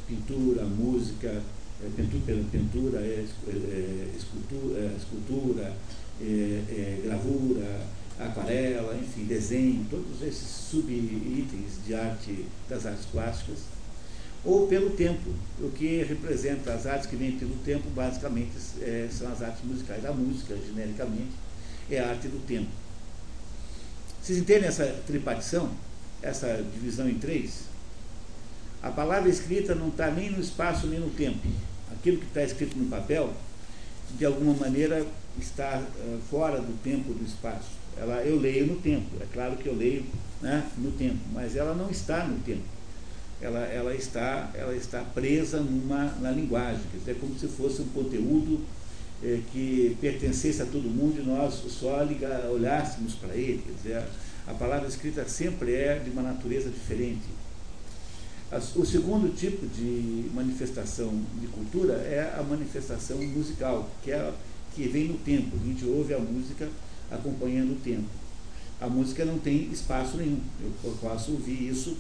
pintura, música, é, pintura, pintura é, é, escultura, escultura é, é, gravura, aquarela, enfim, desenho, todos esses sub-itens de arte das artes plásticas ou pelo tempo. O que representa as artes que vêm pelo tempo, basicamente, é, são as artes musicais. A música, genericamente, é a arte do tempo. Vocês entendem essa tripartição? Essa divisão em três? A palavra escrita não está nem no espaço nem no tempo. Aquilo que está escrito no papel, de alguma maneira, está uh, fora do tempo do espaço. Ela, eu leio no tempo, é claro que eu leio né, no tempo, mas ela não está no tempo ela, ela, está, ela está presa numa, na linguagem, quer dizer, é como se fosse um conteúdo é, que pertencesse a todo mundo e nós só ligar, olhássemos para ele. Quer dizer, a, a palavra escrita sempre é de uma natureza diferente. O segundo tipo de manifestação de cultura é a manifestação musical, que, é, que vem no tempo. A gente ouve a música acompanhando o tempo. A música não tem espaço nenhum. Eu posso ouvir isso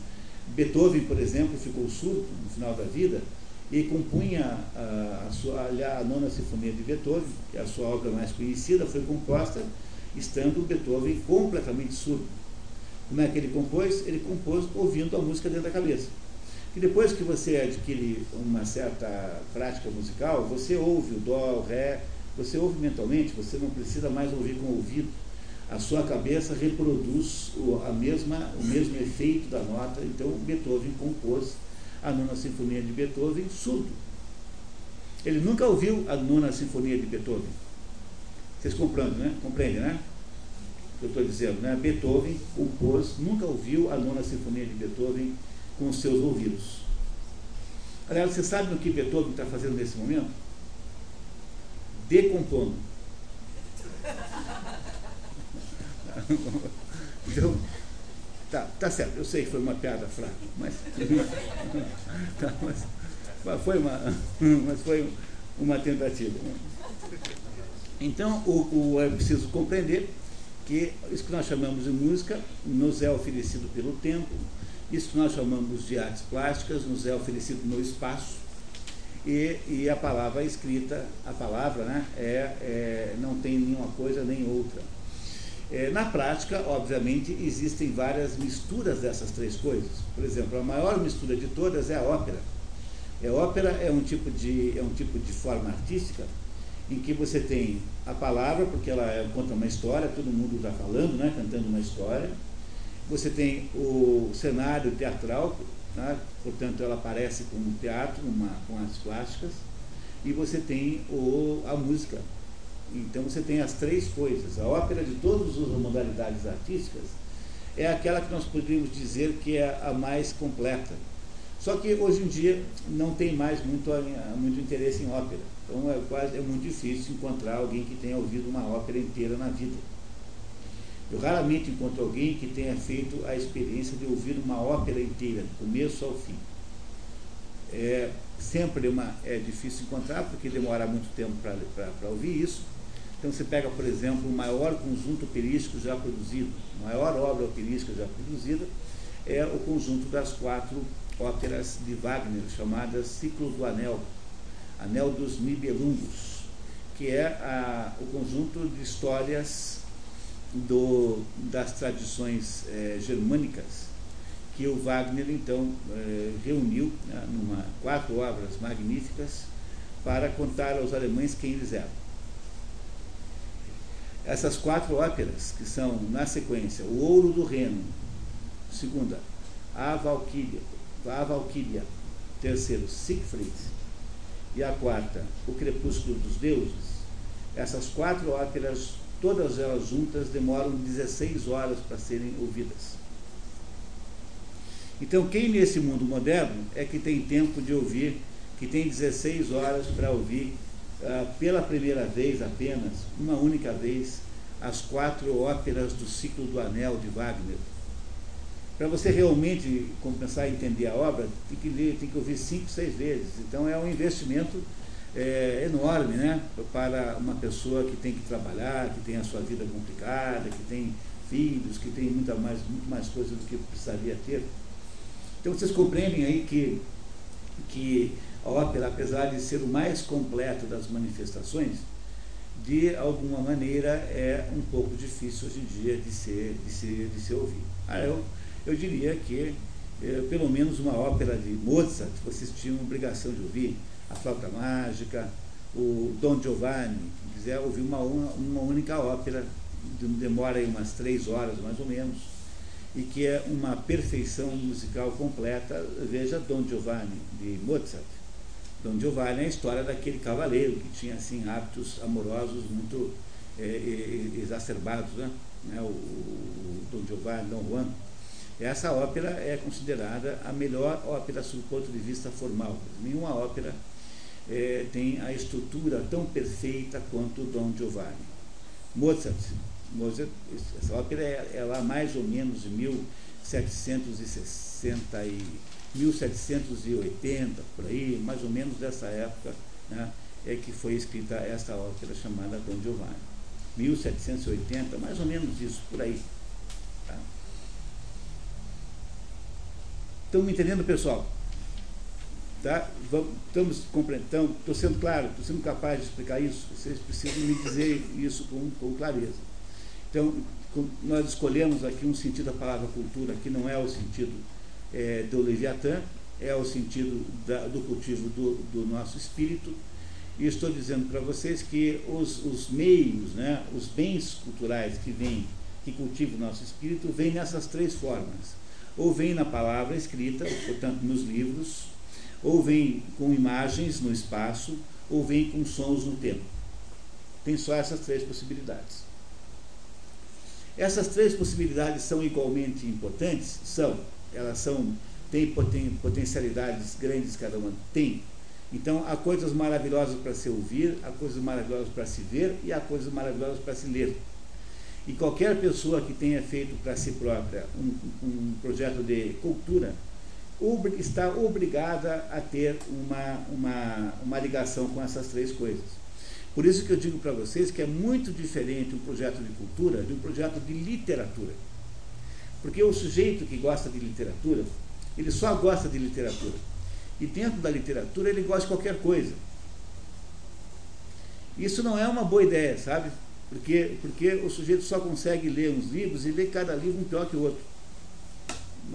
Beethoven, por exemplo, ficou surdo no final da vida e compunha a, a, sua, a nona sinfonia de Beethoven, que é a sua obra mais conhecida, foi composta estando Beethoven completamente surdo. Como é que ele compôs? Ele compôs ouvindo a música dentro da cabeça. E depois que você adquire uma certa prática musical, você ouve o dó, o ré, você ouve mentalmente, você não precisa mais ouvir com o ouvido a sua cabeça reproduz o, a mesma, o mesmo efeito da nota. Então, Beethoven compôs a nona sinfonia de Beethoven surdo. Ele nunca ouviu a nona sinfonia de Beethoven. Vocês compreendem, né? Compreendem, né? O que eu estou dizendo, né? Beethoven compôs, nunca ouviu a nona sinfonia de Beethoven com os seus ouvidos. Aliás, você sabe o que Beethoven está fazendo nesse momento? Decompondo. Então, tá, tá certo, eu sei que foi uma piada fraca, mas, tá, mas, foi, uma, mas foi uma tentativa. Então, o, o, é preciso compreender que isso que nós chamamos de música nos é oferecido pelo tempo, isso que nós chamamos de artes plásticas nos é oferecido no espaço, e, e a palavra escrita, a palavra né, é, é, não tem nenhuma coisa nem outra. É, na prática, obviamente, existem várias misturas dessas três coisas. Por exemplo, a maior mistura de todas é a ópera. A ópera é um tipo de, é um tipo de forma artística em que você tem a palavra, porque ela é, conta uma história, todo mundo está falando, né, cantando uma história. Você tem o cenário teatral, né, portanto ela aparece como teatro, uma, com artes plásticas. E você tem o, a música, Então você tem as três coisas. A ópera de todas as modalidades artísticas é aquela que nós poderíamos dizer que é a mais completa. Só que hoje em dia não tem mais muito, muito interesse em ópera. Então é quase é muito difícil encontrar alguém que tenha ouvido uma ópera inteira na vida. Eu raramente encontro alguém que tenha feito a experiência de ouvir uma ópera inteira, do começo ao fim. É sempre uma, é difícil encontrar, porque demora muito tempo para ouvir isso. Então você pega, por exemplo, o maior conjunto operístico já produzido, a maior obra operística já produzida, é o conjunto das quatro óperas de Wagner, chamadas Ciclo do Anel, Anel dos Nibelungos, que é a, o conjunto de histórias do, das tradições é, germânicas que o Wagner então é, reuniu né, numa quatro obras magníficas para contar aos alemães quem eles eram. Essas quatro óperas, que são, na sequência, O Ouro do Reno, segunda, A Valquíria, a Valquíria, terceiro, Siegfried, e a quarta, O Crepúsculo dos Deuses, essas quatro óperas, todas elas juntas, demoram 16 horas para serem ouvidas. Então, quem nesse mundo moderno é que tem tempo de ouvir, que tem 16 horas para ouvir uh, pela primeira vez apenas, uma única vez, as quatro óperas do ciclo do Anel de Wagner? Para você realmente começar a entender a obra, tem que ler, tem que ouvir cinco, seis vezes. Então é um investimento é, enorme, né? Para uma pessoa que tem que trabalhar, que tem a sua vida complicada, que tem filhos, que tem muita mais, muito mais coisas do que precisaria ter. Então vocês compreendem aí que, que a ópera, apesar de ser o mais completo das manifestações, de alguma maneira é um pouco difícil hoje em dia de ser, de ser, de ser ouvido. Ah, eu, eu diria que é, pelo menos uma ópera de Mozart vocês tinham obrigação de ouvir, a Flauta Mágica, o Don Giovanni, se quiser ouvir uma, uma única ópera, demora aí umas três horas mais ou menos, e que é uma perfeição musical completa, veja Don Giovanni de Mozart. Don Giovanni é a história daquele cavaleiro que tinha assim hábitos amorosos muito é, exacerbados, né? O, o Don Giovanni, Don Juan essa ópera é considerada a melhor ópera sob o ponto de vista formal. Nenhuma ópera é, tem a estrutura tão perfeita quanto Dom Giovanni. Mozart, Mozart essa ópera é, é lá mais ou menos de 1760 e 1780, por aí, mais ou menos dessa época, né, é que foi escrita essa ópera chamada Dom Giovanni. 1780, mais ou menos isso, por aí. Estão me entendendo, pessoal? Tá? Estamos compreendendo, estou sendo claro, estou sendo capaz de explicar isso. Vocês precisam me dizer isso com, com clareza. Então, nós escolhemos aqui um sentido da palavra cultura que não é o sentido é, do Leviatã, é o sentido da, do cultivo do, do, nosso espírito. E estou dizendo para vocês que os, os meios, né, os bens culturais que vêm, que cultivam o nosso espírito, vêm nessas três formas ou vem na palavra escrita, portanto nos livros, ou vem com imagens no espaço, ou vem com sons no tempo. Tem só essas três possibilidades. Essas três possibilidades são igualmente importantes? São. Elas são, têm poten, potencialidades grandes, cada uma tem. Então, há coisas maravilhosas para se ouvir, há coisas maravilhosas para se ver e há coisas maravilhosas para se ler. E qualquer pessoa que tenha feito para si própria um, um projeto de cultura está obrigada a ter uma, uma, uma ligação com essas três coisas. Por isso que eu digo para vocês que é muito diferente um projeto de cultura de um projeto de literatura. Porque o sujeito que gosta de literatura, ele só gosta de literatura. E dentro da literatura ele gosta de qualquer coisa. Isso não é uma boa ideia, sabe? Porque, porque o sujeito só consegue ler uns livros e ler cada livro um pior que o outro.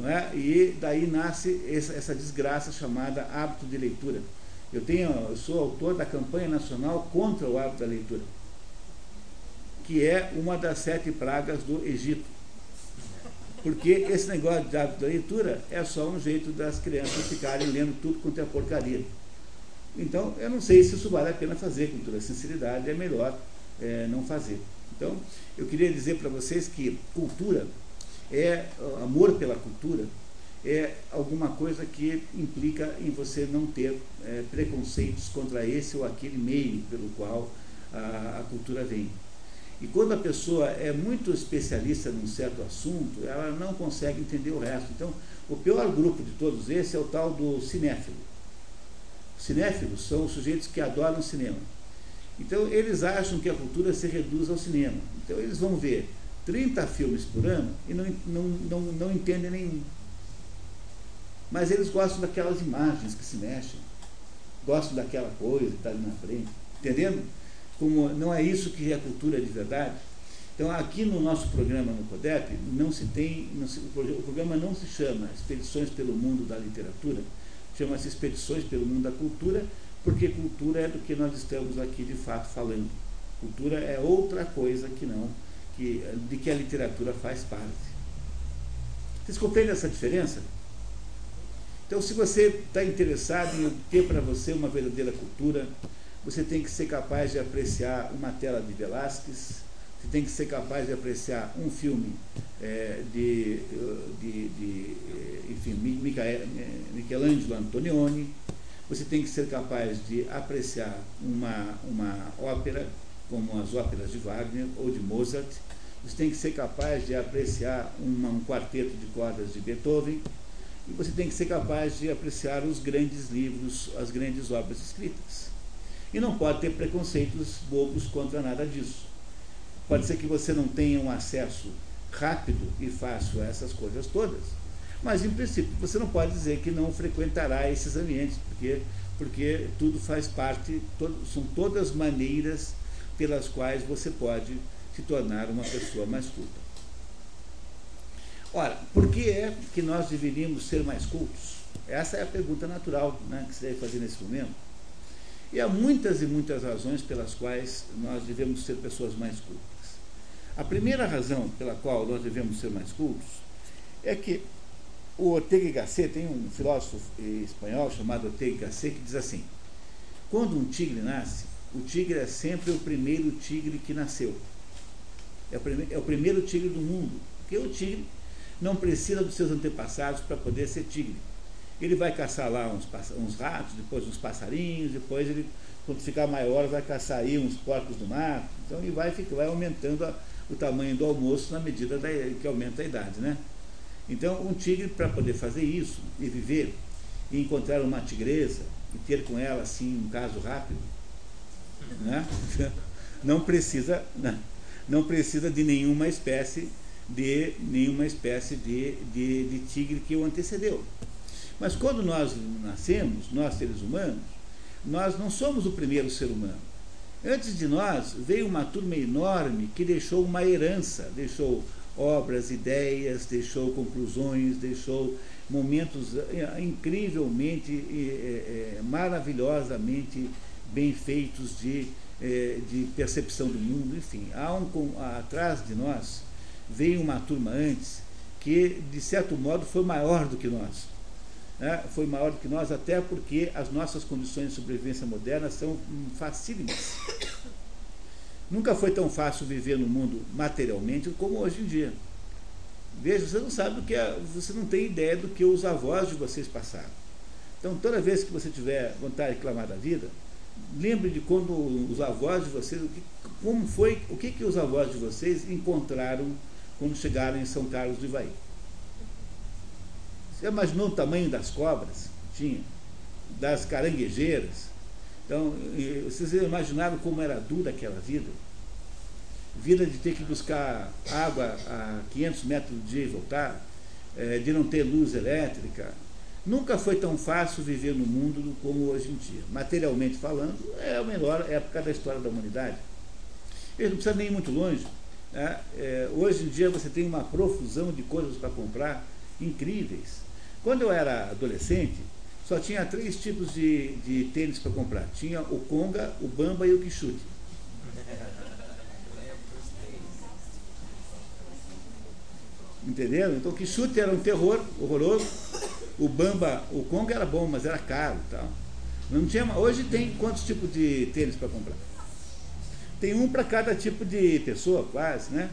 É? E daí nasce essa, essa desgraça chamada hábito de leitura. Eu, tenho, eu sou autor da campanha nacional contra o hábito da leitura, que é uma das sete pragas do Egito. Porque esse negócio de hábito da leitura é só um jeito das crianças ficarem lendo tudo quanto é porcaria. Então, eu não sei se isso vale a pena fazer, com toda sinceridade, é melhor é, não fazer. Então, eu queria dizer para vocês que cultura é amor pela cultura é alguma coisa que implica em você não ter é, preconceitos contra esse ou aquele meio pelo qual a, a cultura vem. E quando a pessoa é muito especialista num certo assunto, ela não consegue entender o resto. Então, o pior grupo de todos esses é o tal do cinéfilo. Cinéfilos são os sujeitos que adoram cinema. Então, eles acham que a cultura se reduz ao cinema. Então, eles vão ver 30 filmes por ano e não, não, não, não entendem nenhum. Mas eles gostam daquelas imagens que se mexem, gostam daquela coisa que está ali na frente. Entendendo? Como não é isso que é cultura de verdade. Então, aqui no nosso programa no CODEP, não se tem, não se, o programa não se chama Expedições pelo Mundo da Literatura, chama-se Expedições pelo Mundo da Cultura, porque cultura é do que nós estamos aqui de fato falando. Cultura é outra coisa que não, que, de que a literatura faz parte. Vocês compreendem essa diferença? Então, se você está interessado em ter para você uma verdadeira cultura, você tem que ser capaz de apreciar uma tela de Velázquez, você tem que ser capaz de apreciar um filme é, de, de, de, enfim, Michelangelo Antonioni, você tem que ser capaz de apreciar uma, uma ópera, como as óperas de Wagner ou de Mozart, você tem que ser capaz de apreciar uma, um quarteto de cordas de Beethoven, e você tem que ser capaz de apreciar os grandes livros, as grandes obras escritas. E não pode ter preconceitos bobos contra nada disso. Pode ser que você não tenha um acesso rápido e fácil a essas coisas todas, mas em princípio você não pode dizer que não frequentará esses ambientes, porque, porque tudo faz parte, todo, são todas maneiras pelas quais você pode se tornar uma pessoa mais culta. Ora, por que é que nós deveríamos ser mais cultos? Essa é a pergunta natural né, que se deve fazer nesse momento. E há muitas e muitas razões pelas quais nós devemos ser pessoas mais cultas. A primeira razão pela qual nós devemos ser mais cultos é que o Ortega y Gasset tem um filósofo espanhol chamado Ortega y Gasset que diz assim: quando um tigre nasce, o tigre é sempre o primeiro tigre que nasceu. É o, é o primeiro tigre do mundo. Porque o tigre não precisa dos seus antepassados para poder ser tigre. Ele vai caçar lá uns, uns, ratos, depois uns passarinhos, depois ele, quando ficar maior, vai caçar aí uns porcos do mato. Então ele vai, vai aumentando a, o tamanho do almoço na medida da, que aumenta a idade, né? Então, um tigre, para poder fazer isso e viver, e encontrar uma tigresa, e ter com ela, assim, um caso rápido, né? não precisa, não, né? Não precisa de nenhuma espécie de nenhuma espécie de, de, de tigre que o antecedeu. Mas quando nós nascemos, nós seres humanos, nós não somos o primeiro ser humano. Antes de nós veio uma turma enorme que deixou uma herança, deixou obras, ideias, deixou conclusões, deixou momentos eh, incrivelmente, eh, eh, maravilhosamente bem feitos de, de percepção do mundo, enfim, há um, atrás de nós veio uma turma antes que, de certo modo, foi maior do que nós. Né? Foi maior do que nós, até porque as nossas condições de sobrevivência moderna são facílimas. Nunca foi tão fácil viver no mundo materialmente como hoje em dia. Veja, você não sabe do que é, você não tem ideia do que os avós de vocês passaram. Então, toda vez que você tiver vontade de reclamar da vida, lembre de quando os avós de vocês, como foi, o que, que os avós de vocês encontraram quando chegaram em São Carlos do Ivaí. Você imaginou o tamanho das cobras tinha? Das caranguejeiras? Então, vocês imaginaram como era dura aquela vida? Vida de ter que buscar água a 500 metros do dia e voltar, é, de não ter luz elétrica. Nunca foi tão fácil viver no mundo como hoje em dia. Materialmente falando, é a melhor época da história da humanidade. Ele não precisa nem ir muito longe. Né? É, hoje em dia você tem uma profusão de coisas para comprar incríveis. Quando eu era adolescente, só tinha três tipos de, de tênis para comprar. Tinha o Conga, o Bamba e o Quixute. Entendeu? Então o Quixute era um terror horroroso. O Bamba, o Conga era bom, mas era caro tal. Não tinha, hoje tem quantos tipos de tênis para comprar? Tem um para cada tipo de pessoa, quase, né?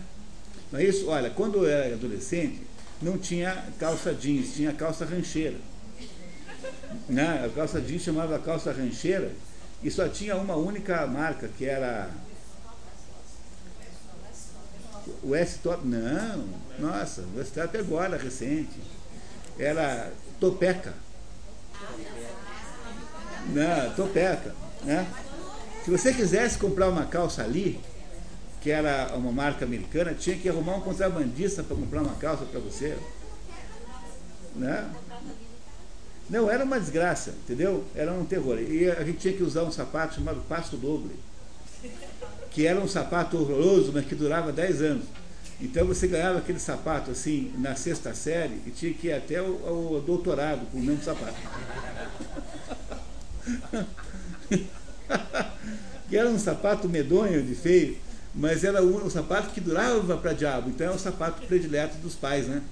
Não é isso? Olha, quando eu era adolescente, não tinha calça jeans, tinha calça rancheira. Né? A calça jeans chamava calça rancheira e só tinha uma única marca, que era o S-Top. Não, nossa, o S-Top é agora, recente. Era Topeca. Não, Topeca. Né? Se você quisesse comprar uma calça ali, que era uma marca americana, tinha que arrumar um contrabandista para comprar uma calça para você. Né? Não, era uma desgraça, entendeu? Era um terror. E a gente tinha que usar um sapato chamado Pasto Doble, que era um sapato horroroso, mas que durava 10 anos. Então você ganhava aquele sapato assim na sexta série e tinha que ir até o, o doutorado com o mesmo sapato. que era um sapato medonho de feio, mas era um, um sapato que durava para diabo. Então é o sapato predileto dos pais, né?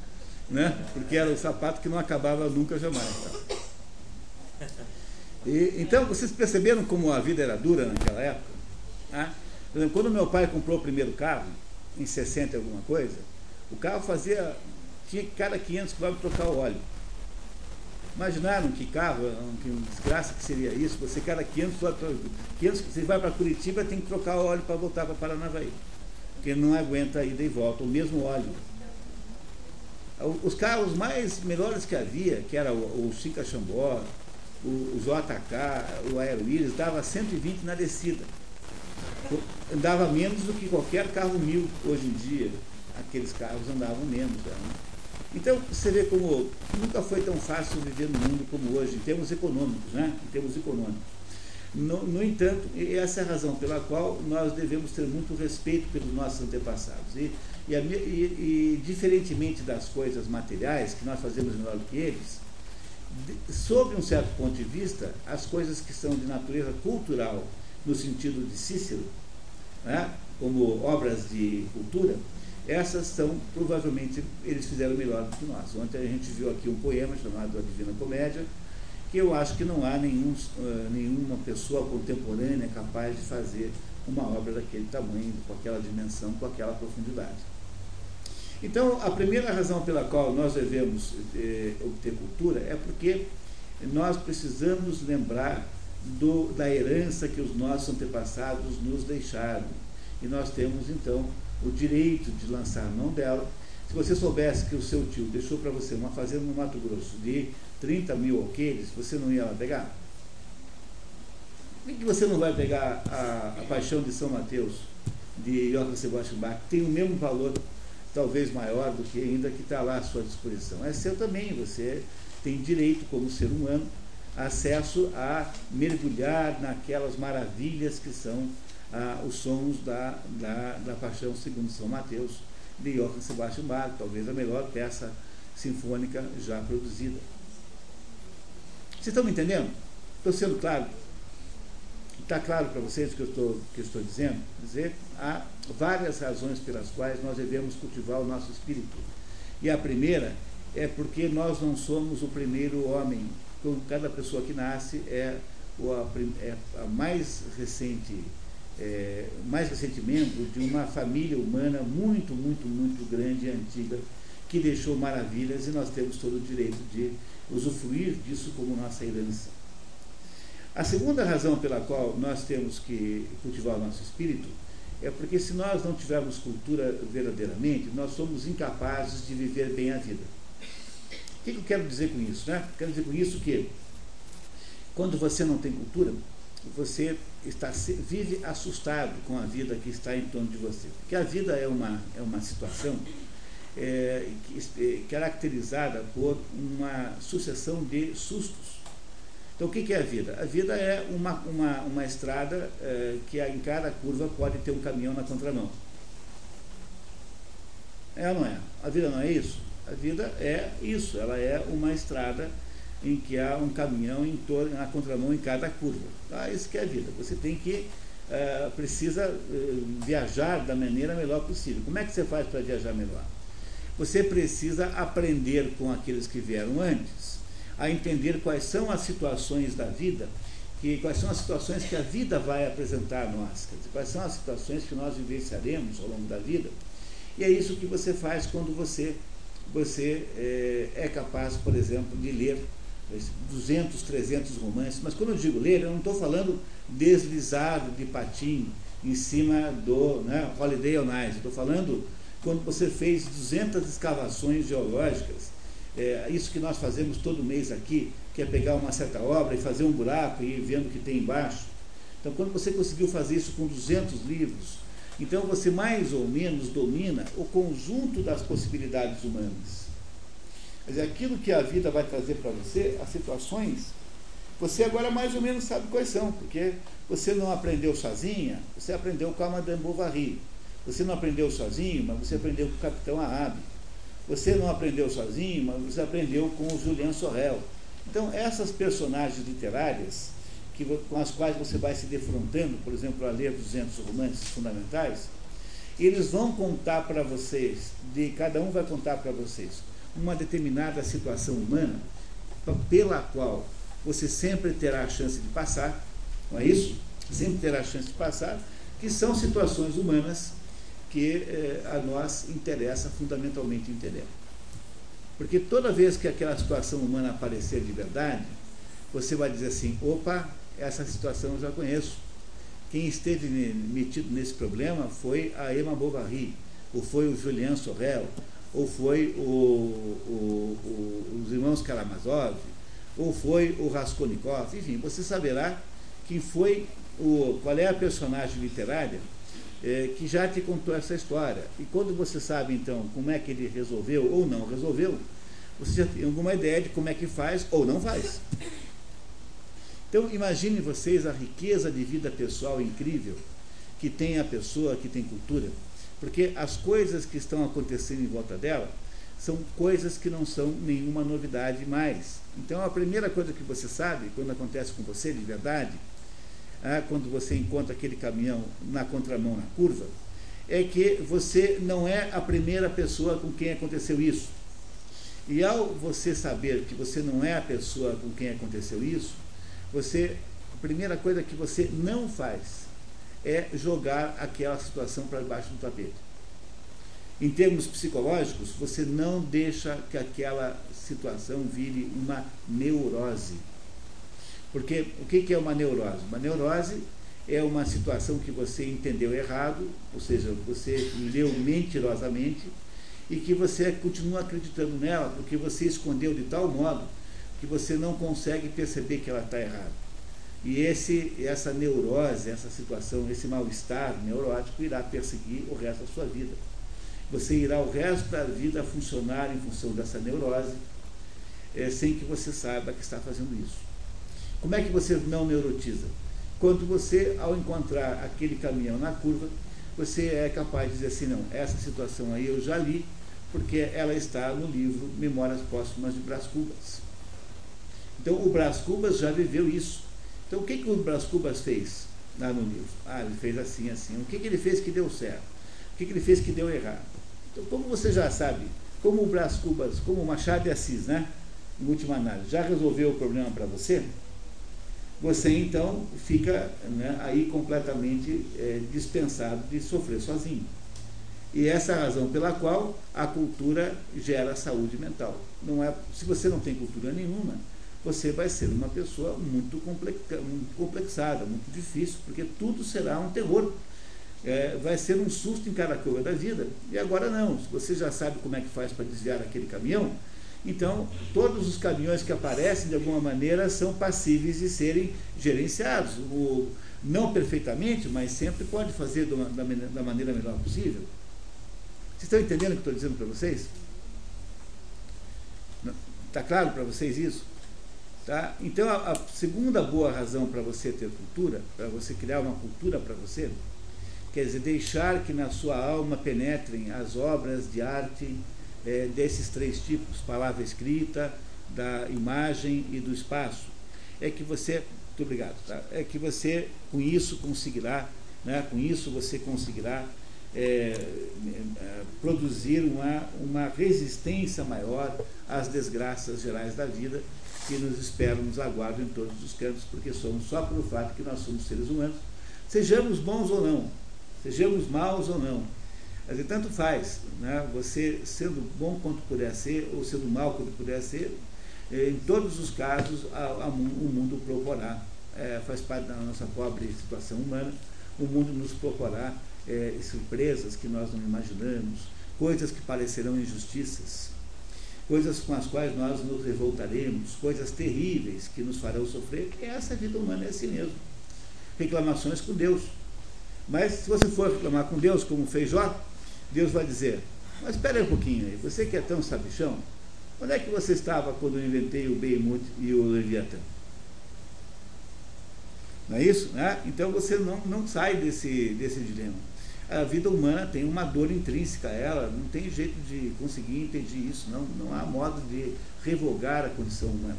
né? Porque era o sapato que não acabava nunca jamais. E, então vocês perceberam como a vida era dura naquela época? Ah? Exemplo, quando meu pai comprou o primeiro carro, em 60 alguma coisa, o carro fazia, tinha que cada 500 km trocar o óleo. Imaginaram que carro, que desgraça que seria isso? Você cada 500, 500 você vai para Curitiba tem que trocar o óleo para voltar para Paranavaí. Porque não aguenta a ida e volta, o mesmo óleo. Os carros mais melhores que havia, que era o, o Chica Xambó, o, o JK, o Aeroíris, dava 120 na descida. Andava menos do que qualquer carro mil hoje em dia. Aqueles carros andavam menos. Né? Então, você vê como nunca foi tão fácil viver no mundo como hoje, em termos econômicos, né? Em termos econômicos. No, no entanto, essa é a razão pela qual nós devemos ter muito respeito pelos nossos antepassados. E, e, e, e diferentemente das coisas materiais, que nós fazemos melhor do que eles, de, sob um certo ponto de vista, as coisas que são de natureza cultural, no sentido de Cícero, né? como obras de cultura, essas são, provavelmente, eles fizeram melhor do que nós. Ontem a gente viu aqui um poema chamado A Divina Comédia, que eu acho que não há nenhum, uh, nenhuma pessoa contemporânea capaz de fazer uma obra daquele tamanho, com aquela dimensão, com aquela profundidade. Então, a primeira razão pela qual nós devemos eh, obter cultura é porque nós precisamos lembrar do, da herança que os nossos antepassados nos deixaram. E nós temos, então, o direito de lançar mão dela. Se você soubesse que o seu tio deixou para você uma fazenda no Mato Grosso de 30 mil alqueires, você não ia lá pegar? Por que você não vai pegar a, a Paixão de São Mateus, de Johann Sebastian Bach, que tem o mesmo valor, talvez maior do que ainda que está lá à sua disposição? É seu também, você tem direito, como ser humano, acesso a mergulhar naquelas maravilhas que são ah, os sons da, da, da Paixão segundo São Mateus, de Johann Sebastian Bach, talvez a melhor peça sinfônica já produzida. Vocês estão me entendendo? Estou sendo claro? Está claro para vocês o que eu estou, que eu estou dizendo? Quer dizer, há várias razões pelas quais nós devemos cultivar o nosso espírito. E a primeira é porque nós não somos o primeiro homem. Cada pessoa que nasce é, a, é a mais recente é, mais recentemente, de uma família humana muito, muito, muito grande e antiga, que deixou maravilhas e nós temos todo o direito de usufruir disso como nossa herança. A segunda razão pela qual nós temos que cultivar o nosso espírito é porque se nós não tivermos cultura verdadeiramente, nós somos incapazes de viver bem a vida. O que eu quero dizer com isso? Né? Quero dizer com isso que quando você não tem cultura, você está, vive assustado com a vida que está em torno de você. Porque a vida é uma, é uma situação é, é, caracterizada por uma sucessão de sustos. Então, o que é a vida? A vida é uma, uma, uma estrada é, que em cada curva pode ter um caminhão na contramão. É ou não é? A vida não é isso? A vida é isso, ela é uma estrada em que há um caminhão em torno, na contramão em cada curva. Ah, isso que é a vida. Você tem que, uh, precisa uh, viajar da maneira melhor possível. Como é que você faz para viajar melhor? Você precisa aprender com aqueles que vieram antes, a entender quais são as situações da vida que quais são as situações que a vida vai apresentar a nós, dizer, quais são as situações que nós vivenciaremos ao longo da vida. E é isso que você faz quando você, você é, é capaz, por exemplo, de ler 200, 300 romances. Mas quando eu digo ler, eu não estou falando deslizado de patim em cima do né, Holiday on Ice. Estou falando quando você fez 200 escavações geológicas, é, isso que nós fazemos todo mês aqui, que é pegar uma certa obra e fazer um buraco e ir vendo o que tem embaixo. Então, quando você conseguiu fazer isso com 200 livros, então você mais ou menos domina o conjunto das possibilidades humanas. Quer dizer, aquilo que a vida vai trazer para você, as situações, você agora mais ou menos sabe quais são, porque você não aprendeu sozinha, você aprendeu com a Madame Bovary. Você não aprendeu sozinho, mas você aprendeu com o Capitão Ahab. Você não aprendeu sozinho, mas você aprendeu com o Julian Sorrel. Então, essas personagens literárias, que, com as quais você vai se defrontando, por exemplo, a ler 200 romances fundamentais, eles vão contar para vocês, de cada um vai contar para vocês, uma determinada situação humana pela qual você sempre terá a chance de passar, não é isso? Sempre terá a chance de passar, que são situações humanas que eh, a nós interessa fundamentalmente entender. Porque toda vez que aquela situação humana aparecer de verdade, você vai dizer assim: opa, essa situação eu já conheço. Quem esteve metido nesse problema foi a Emma Bovary, ou foi o Julien Sorel, ou foi o, o, o, os irmãos Karamazov, ou foi o Raskolnikov, enfim, você saberá quem foi o, qual é a personagem literária é, que já te contou essa história. E quando você sabe, então, como é que ele resolveu ou não resolveu, você já tem alguma ideia de como é que faz ou não faz. Então, imagine vocês a riqueza de vida pessoal incrível que tem a pessoa que tem cultura, porque as coisas que estão acontecendo em volta dela são coisas que não são nenhuma novidade mais. Então, a primeira coisa que você sabe, quando acontece com você de verdade, ah, quando você encontra aquele caminhão na contramão na curva, é que você não é a primeira pessoa com quem aconteceu isso. E ao você saber que você não é a pessoa com quem aconteceu isso, você a primeira coisa que você não faz é jogar aquela situação para debaixo do tapete. Em termos psicológicos, você não deixa que aquela situação vire uma neurose. Porque o que é uma neurose? Uma neurose é uma situação que você entendeu errado, ou seja, você leu mentirosamente e que você continua acreditando nela porque você escondeu de tal modo que você não consegue perceber que ela está errada. E esse, essa neurose, essa situação, esse mal-estar neurótico irá perseguir o resto da sua vida. Você irá o resto da vida funcionar em função dessa neurose, é, sem que você saiba que está fazendo isso. Como é que você não neurotiza? Quando você, ao encontrar aquele caminhão na curva, você é capaz de dizer assim, não, essa situação aí eu já li, porque ela está no livro Memórias Póstumas de Brás Cubas. Então o Brás Cubas já viveu isso. Então o que, que o Brás Cubas fez lá no livro? Ah, ele fez assim, assim. O que, que ele fez que deu certo? O que, que ele fez que deu errado? Então, como você já sabe, como o Brás Cubas, como o Machado de Assis, né? Em última análise, já resolveu o problema para você? você então fica né, aí completamente é, dispensado de sofrer sozinho. E essa é a razão pela qual a cultura gera saúde mental. Não é, se você não tem cultura nenhuma, você vai ser uma pessoa muito, complexa, muito complexada, muito difícil, porque tudo será um terror. É, vai ser um susto em cada curva da vida. E agora não, você já sabe como é que faz para desviar aquele caminhão, então, todos os caminhões que aparecem, de alguma maneira, são passíveis de serem gerenciados. O, não perfeitamente, mas sempre pode fazer da, da maneira melhor possível. Vocês estão entendendo o que estou dizendo para vocês? Está claro para vocês isso? Tá? Então, a, a segunda boa razão para você ter cultura, para você criar uma cultura para você, quer dizer, deixar que na sua alma penetrem as obras de arte é, desses três tipos, palavra escrita, da imagem e do espaço, é que você, muito obrigado, tá? é que você com isso conseguirá, né, com isso você conseguirá é, é, produzir uma, uma resistência maior às desgraças gerais da vida que nos esperam, nos aguardam em todos os cantos, porque somos só pelo fato que nós somos seres humanos, sejamos bons ou não, sejamos maus ou não. Mas tanto faz, né? você sendo bom quanto puder ser, ou sendo mal quanto puder ser, eh, em todos os casos a, a, o mundo proporá, é, faz parte da nossa pobre situação humana, o mundo nos proporá é, surpresas que nós não imaginamos, coisas que parecerão injustiças, coisas com as quais nós nos revoltaremos, coisas terríveis que nos farão sofrer, porque essa vida humana é assim mesmo. Reclamações com Deus. Mas se você for reclamar com Deus, como fez Jó, Deus vai dizer, mas espera aí um pouquinho aí, você que é tão sabichão, onde é que você estava quando eu inventei o Behemoth e o Leviatã? Não é isso? Né? Então você não, não sai desse, desse dilema a vida humana tem uma dor intrínseca a ela, não tem jeito de conseguir impedir isso, não, não há modo de revogar a condição humana.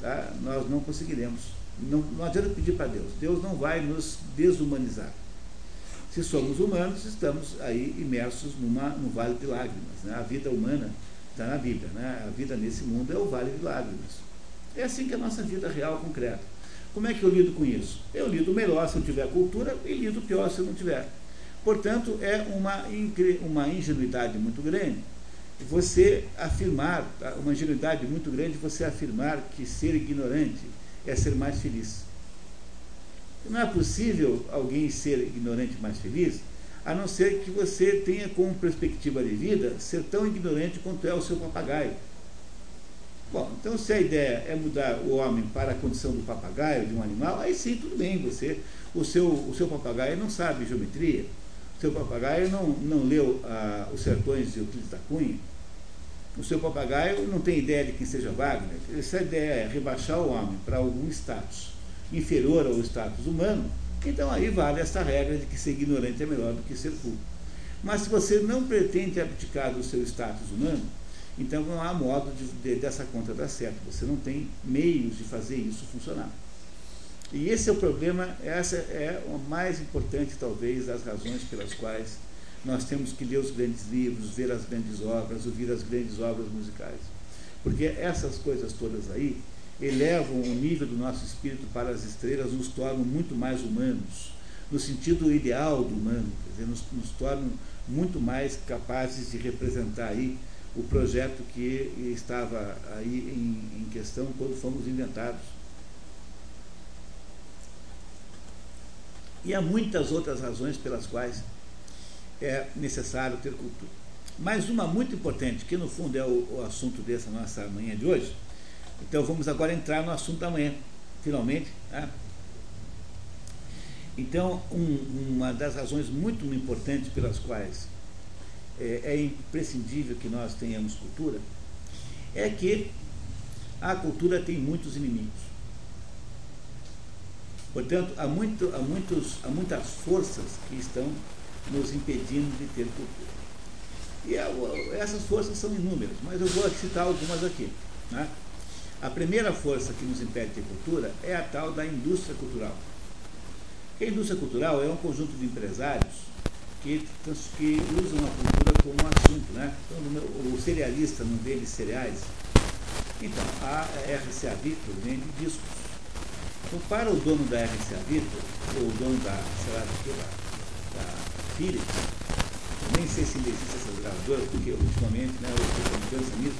Tá? Nós não conseguiremos. Não, não adianta pedir para Deus. Deus não vai nos desumanizar. Se somos humanos, estamos aí imersos numa, num vale de lágrimas. Né? A vida humana está na Bíblia. Né? A vida nesse mundo é o vale de lágrimas. É assim que é a nossa vida real, concreta. Como é que eu lido com isso? Eu lido melhor se eu tiver cultura e lido pior se eu não tiver. Portanto, é uma, uma ingenuidade muito grande você afirmar, tá? uma ingenuidade muito grande você afirmar que ser ignorante é ser mais feliz. Não é possível alguém ser ignorante mais feliz, a não ser que você tenha como perspectiva de vida ser tão ignorante quanto é o seu papagaio. Bom, então se a ideia é mudar o homem para a condição do papagaio, de um animal, aí sim, tudo bem, você, o seu, o seu papagaio não sabe geometria, seu papagaio não, não leu ah, Os Sertões de Euclides da Cunha. O seu papagaio não tem ideia de quem seja Wagner. Essa ideia é rebaixar o homem para algum status inferior ao status humano. Então aí vale essa regra de que ser ignorante é melhor do que ser culto. Mas se você não pretende abdicar do seu status humano, então não há modo de, de, dessa conta dar certo. Você não tem meios de fazer isso funcionar. E esse é o problema, essa é a mais importante, talvez, das razões pelas quais nós temos que ler os grandes livros, ver as grandes obras, ouvir as grandes obras musicais. Porque essas coisas todas aí elevam o nível do nosso espírito para as estrelas, nos tornam muito mais humanos, no sentido ideal do humano, quer dizer, nos, nos tornam muito mais capazes de representar aí o projeto que estava aí em, em questão quando fomos inventados. E há muitas outras razões pelas quais é necessário ter cultura. Mas uma muito importante, que no fundo é o, o assunto dessa nossa manhã de hoje, então vamos agora entrar no assunto da manhã, finalmente. Tá? Então, um, uma das razões muito importantes pelas quais é, é, imprescindível que nós tenhamos cultura é que a cultura tem muitos inimigos. Portanto, há, muito, há, muitos, há muitas forças que estão nos impedindo de ter cultura. E é essas forças são inúmeras, mas eu vou citar algumas aqui. Né? A primeira força que nos impede de cultura é a tal da indústria cultural. a indústria cultural é um conjunto de empresários que, que usam a cultura como um assunto. Né? Então, o cerealista não vende cereais. Então, a RCA Victor vende discos. Então, para o dono da RCA Victor, ou o dono da, sei lá, da, da Philips, nem sei se ainda existe essa gravadora, porque ultimamente né, eu penso nisso,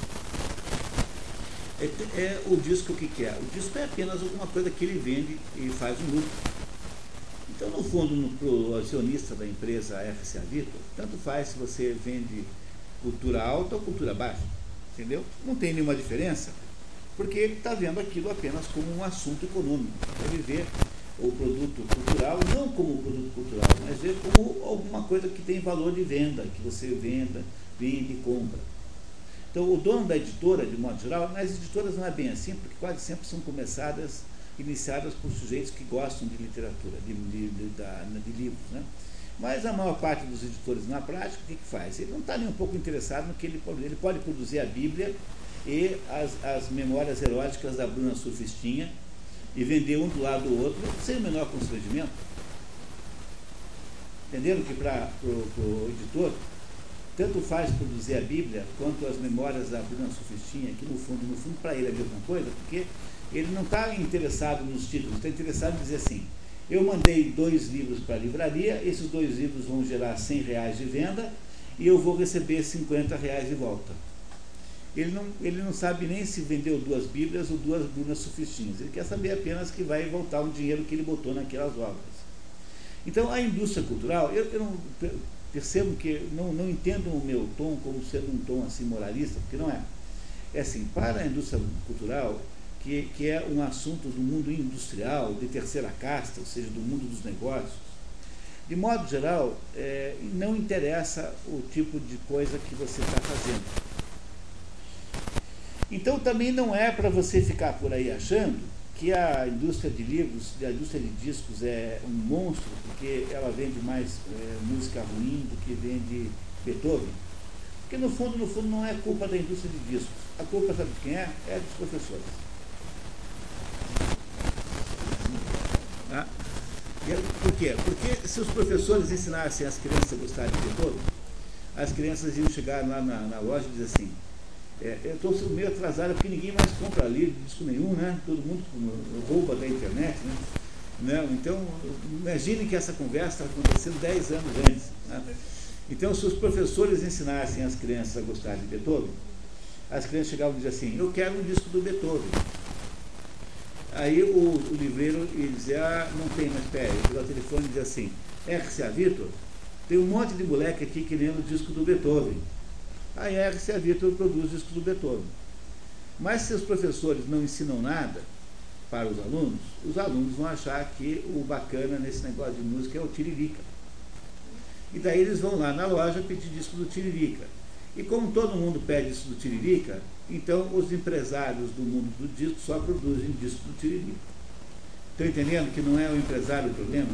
é, é, o disco o que, que, é? O disco é apenas alguma coisa que ele vende e faz um lucro. Então, no fundo, para o acionista da empresa FCA Victor, tanto faz se você vende cultura alta ou cultura baixa. Entendeu? Não tem nenhuma diferença porque ele está vendo aquilo apenas como um assunto econômico. Ele vê o produto cultural não como produto cultural, mas vê como alguma coisa que tem valor de venda, que você venda, vende e compra. Então, o dono da editora, de modo geral, nas editoras não é bem assim, porque quase sempre são começadas, iniciadas por sujeitos que gostam de literatura, de, de, de, de livros. Né? Mas a maior parte dos editores, na prática, o que, que faz? Ele não está nem um pouco interessado no que ele pode. Ele pode produzir a Bíblia e as, as memórias eróticas da Bruna Surfistinha e vender um do lado do outro sem o menor constrangimento. Entenderam que para o editor tanto faz produzir a Bíblia quanto as memórias da Bruna Sufistinha, que no fundo, no fundo, para ele é a mesma coisa, porque ele não está interessado nos títulos, está interessado em dizer assim, eu mandei dois livros para a livraria, esses dois livros vão gerar 100 reais de venda e eu vou receber 50 reais de volta. Ele não, ele não sabe nem se vendeu duas Bíblias ou duas Brunas Sufistinhas. Ele quer saber apenas que vai voltar um dinheiro que ele botou naquelas obras. Então, a indústria cultural, eu, eu não, percebo que não, não entendo o meu tom como sendo um tom assim moralista, porque não é. É assim, para a indústria cultural, que, que é um assunto do mundo industrial, de terceira casta, ou seja, do mundo dos negócios, de modo geral, é, não interessa o tipo de coisa que você está fazendo. Então também não é para você ficar por aí achando que a indústria de livros, a indústria de discos é um monstro, porque ela vende mais é, música ruim do que vende Beethoven. Porque no fundo, no fundo, não é culpa da indústria de discos. A culpa, sabe de quem é? É dos professores. Ah, por quê? Porque se os professores ensinassem as crianças a gostarem de Beethoven, as crianças iam chegar lá na, na loja e dizer assim, é, eu estou meio atrasado porque ninguém mais compra livro, disco nenhum, né? Todo mundo rouba da internet, né? Não, então, imagine que essa conversa está acontecendo 10 anos antes. Né? Então, se os professores ensinassem as crianças a gostar de Beethoven, as crianças chegavam e diziam assim, eu quero um disco do Beethoven. Aí o, o livreiro ia dizer, ah, não tem, mas espera, ele pegava o telefone e dizia assim, RCA Vitor, tem um monte de moleque aqui querendo o disco do Beethoven a RCA Victor produz discos do Beethoven. Mas se os professores não ensinam nada para os alunos, os alunos vão achar que o bacana nesse negócio de música é o Tiririca. E daí eles vão lá na loja pedir disco do Tiririca. E como todo mundo pede disco do Tiririca, então os empresários do mundo do disco só produzem disco do Tiririca. Estão entendendo que não é o empresário o problema?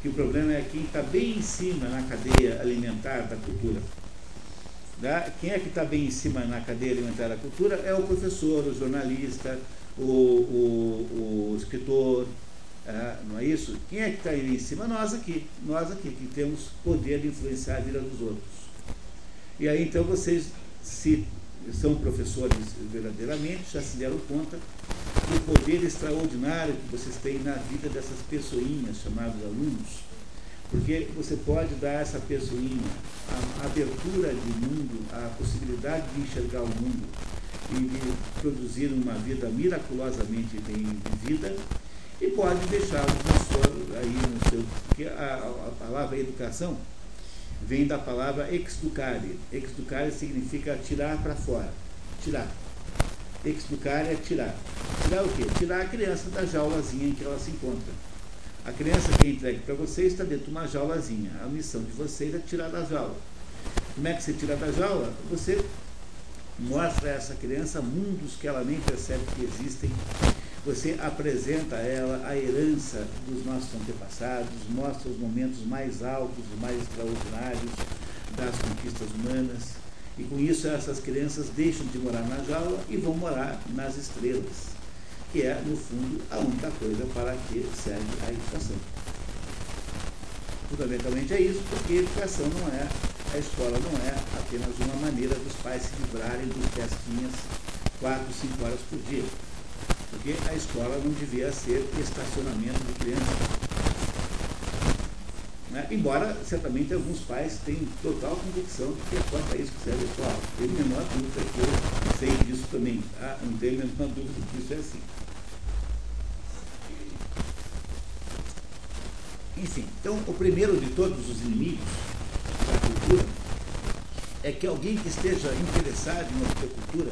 Que o problema é quem está bem em cima na cadeia alimentar da cultura. Né? Quem é que está bem em cima na cadeia alimentar da cultura é o professor, o jornalista, o, o, o escritor, é, não é isso? Quem é que está em cima? Nós aqui, nós aqui, que temos poder de influenciar a vida dos outros. E aí então vocês, se são professores verdadeiramente, já se deram conta do poder extraordinário que vocês têm na vida dessas pessoinhas chamadas alunos porque você pode dar essa pessoinha a abertura de mundo, a possibilidade de enxergar o mundo e de produzir uma vida miraculosamente bem vivida e pode deixá-lo aí no seu. Porque a, a, palavra educação vem da palavra exducare. Exducare significa tirar para fora. Tirar. Exducare é tirar. Tirar o quê? Tirar a criança da jaulazinha em que ela se encontra. A criança que é entregue para vocês está dentro de uma jaulazinha. A missão de vocês é tirar da jaula. Como é que você tira da jaula? Você mostra a essa criança mundos que ela nem percebe que existem. Você apresenta a ela a herança dos nossos antepassados, mostra os momentos mais altos e mais extraordinários das conquistas humanas. E com isso essas crianças deixam de morar na jaula e vão morar nas estrelas que é, no fundo, a única coisa para que serve a educação. Fundamentalmente é isso, porque a educação não é, a escola não é apenas uma maneira dos pais se livrarem dos pesquinhas 4, 5 horas por dia. Porque a escola não devia ser estacionamento de crianças. Né? Embora, certamente, alguns pais tenham total convicção de que é só para isso que serve a escola. Tenho a menor dúvida que eu sei disso também. Tá? Não tenho a menor dúvida que isso é assim. Enfim, então o primeiro de todos os inimigos da cultura é que alguém que esteja interessado em uma cultura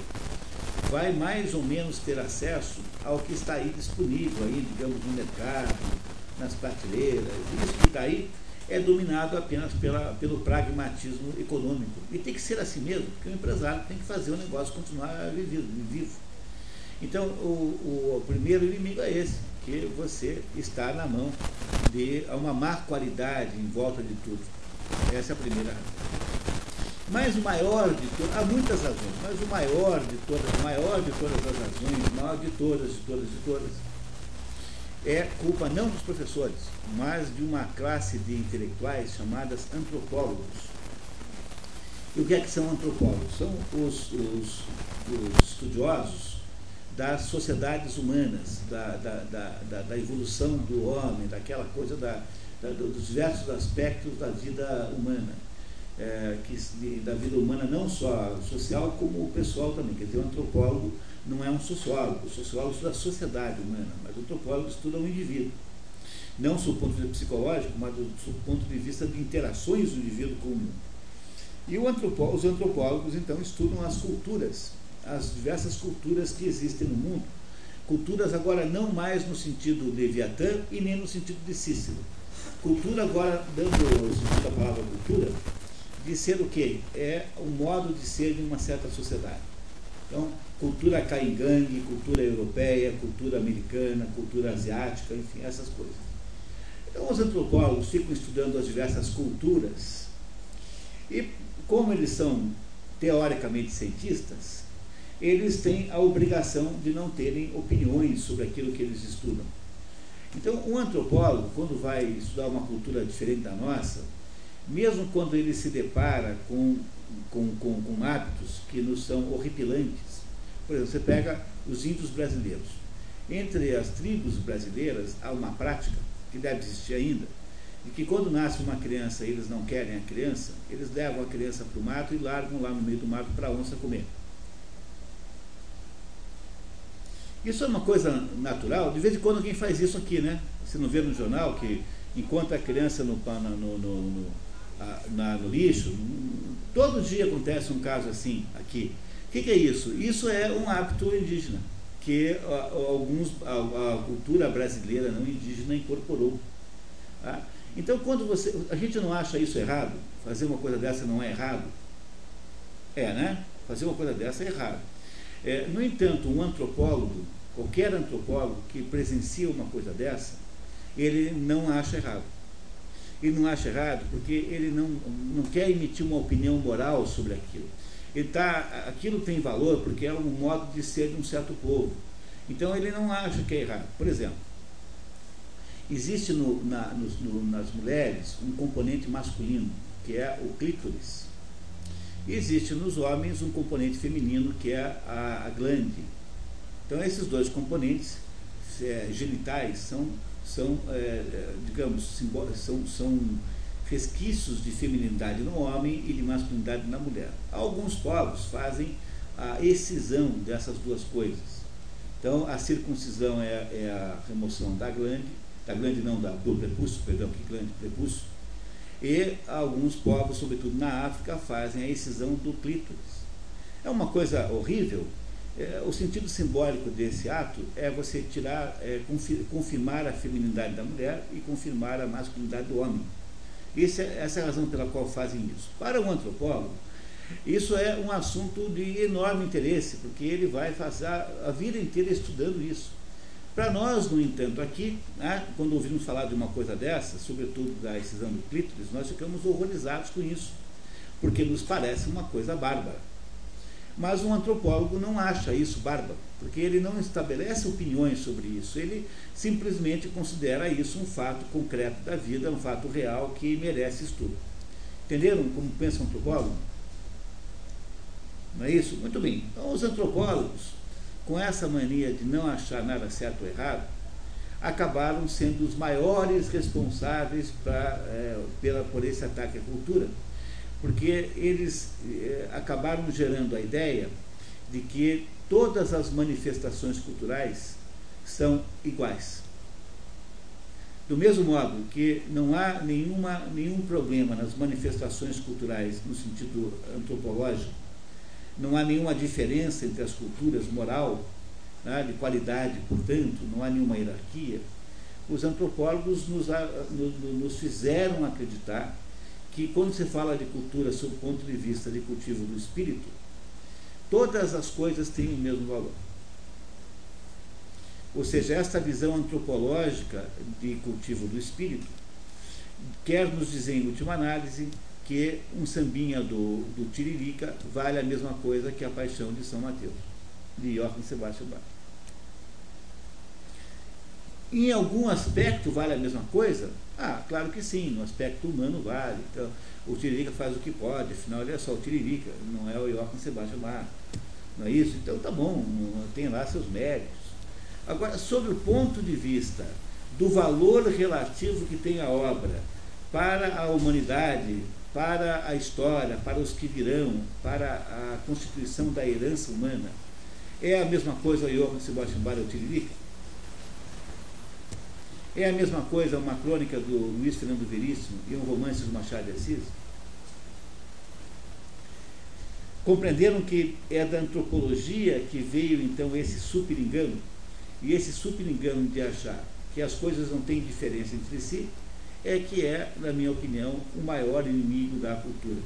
vai mais ou menos ter acesso ao que está aí disponível, aí, digamos, no mercado, nas prateleiras. Isso que está aí é dominado apenas pela, pelo pragmatismo econômico. E tem que ser assim mesmo, porque o empresário tem que fazer o negócio continuar vivo. vivo. Então, o, o primeiro inimigo é esse porque você está na mão de uma má qualidade em volta de tudo. Essa é a primeira razão. Mas o maior de todas, há muitas razões, mas o maior de todas, maior de todas as razões, maior de todas, de todas, de todas, é culpa não dos professores, mas de uma classe de intelectuais chamadas antropólogos. E o que é que são antropólogos? São os, os, os estudiosos das sociedades humanas, da, da, da, da, evolução do homem, daquela coisa da, dos diversos aspectos da vida humana. É, que, da vida humana não só social, como pessoal também. Quer dizer, o antropólogo não é um sociólogo. O sociólogo estuda a sociedade humana, mas o antropólogo estuda um indivíduo. Não do ponto de vista psicológico, mas do, do ponto de vista de interações do indivíduo com o mundo. E os antropólogos, então, estudam as culturas, as diversas culturas que existem no mundo. Culturas agora não mais no sentido de Leviatã e nem no sentido de Cícero. Cultura agora, dando o sentido da palavra cultura, de ser o quê? É o modo de ser de uma certa sociedade. Então, cultura caingangue, cultura europeia, cultura americana, cultura asiática, enfim, essas coisas. Então, os antropólogos ficam estudando as diversas culturas e, como eles são teoricamente cientistas, eles têm a obrigação de não terem opiniões sobre aquilo que eles estudam. Então, um antropólogo, quando vai estudar uma cultura diferente da nossa, mesmo quando ele se depara com, com, com, com hábitos que nos são horripilantes, por exemplo, você pega os índios brasileiros. Entre as tribos brasileiras há uma prática, que deve existir ainda, de que quando nasce uma criança e eles não querem a criança, eles levam a criança para o mato e largam lá no meio do mato para a onça comer. Isso é uma coisa natural, de vez em quando alguém faz isso aqui, né? Você não vê no jornal que encontra a criança no, no, no, na, no lixo, todo dia acontece um caso assim aqui. O que, que, é isso? Isso é um hábito indígena, que alguns, a, a cultura brasileira não indígena incorporou. Tá? Então, quando você. A gente não acha isso errado? Fazer uma coisa dessa não é errado? É, né? Fazer uma coisa dessa é errado. É, no entanto, um antropólogo Qualquer antropólogo que presencia uma coisa dessa, ele não acha errado. Ele não acha errado porque ele não, não quer emitir uma opinião moral sobre aquilo. Ele tá, aquilo tem valor porque é um modo de ser de um certo povo. Então ele não acha que é errado. Por exemplo, existe no, na, no, nas mulheres um componente masculino, que é o clítoris. E existe nos homens um componente feminino, que é a, a glande, então, esses dois componentes é, genitais são, são é, é digamos, são, são resquícios de feminilidade no homem e de masculinidade na mulher. Alguns povos fazem a excisão dessas duas coisas. Então, a circuncisão é, é a remoção da glande, da glande não, da, do prepúcio, perdão, que glande, prepúcio, e alguns povos, sobretudo na África, fazem a excisão do clítoris. É uma coisa horrível, é, o sentido simbólico desse ato é você tirar, é, confirmar a feminilidade da mulher e confirmar a masculinidade do homem. Isso é, essa é a razão pela qual fazem isso. Para um antropólogo, isso é um assunto de enorme interesse, porque ele vai passar a vida inteira estudando isso. Para nós, no entanto, aqui, né, quando ouvimos falar de uma coisa dessa, sobretudo da excisão do clítoris, nós ficamos horrorizados com isso, porque nos parece uma coisa bárbara. Mas um antropólogo não acha isso bárbaro, porque ele não estabelece opiniões sobre isso, ele simplesmente considera isso um fato concreto da vida, um fato real que merece estudo. Entenderam como pensa um antropólogo? Não é isso? Muito bem. Então, os antropólogos, com essa mania de não achar nada certo ou errado, acabaram sendo os maiores responsáveis pra, é, pela, por esse ataque à cultura porque eles eh, acabaram gerando a ideia de que todas as manifestações culturais são iguais. Do mesmo modo que não há nenhuma, nenhum problema nas manifestações culturais no sentido antropológico, não há nenhuma diferença entre as culturas moral, né, de qualidade, portanto, não há nenhuma hierarquia, os antropólogos nos, nos fizeram acreditar que quando se fala de cultura sob o ponto de vista de cultivo do espírito, todas as coisas têm o mesmo valor. Ou seja, esta visão antropológica de cultivo do espírito quer nos dizer, em última análise, que um sambinha do, do Tiririca vale a mesma coisa que a paixão de São Mateus, de Johann Sebastian Bach. Em algum aspecto vale a mesma coisa? Ah, claro que sim, no aspecto humano vale. Então, o Tiririca faz o que pode, afinal ele é só o Tiririca, não é o Joaquim Sebastião Mar. Não é isso? Então tá bom, tem lá seus méritos. Agora, sobre o ponto de vista do valor relativo que tem a obra para a humanidade, para a história, para os que virão, para a constituição da herança humana, é a mesma coisa o Johann Sebastian Bach e o Tiririca? É a mesma coisa uma crônica do Luiz Fernando Veríssimo e um romance do Machado de Assis? Compreenderam que é da antropologia que veio então esse super engano? E esse super engano de achar que as coisas não têm diferença entre si é que é, na minha opinião, o maior inimigo da cultura.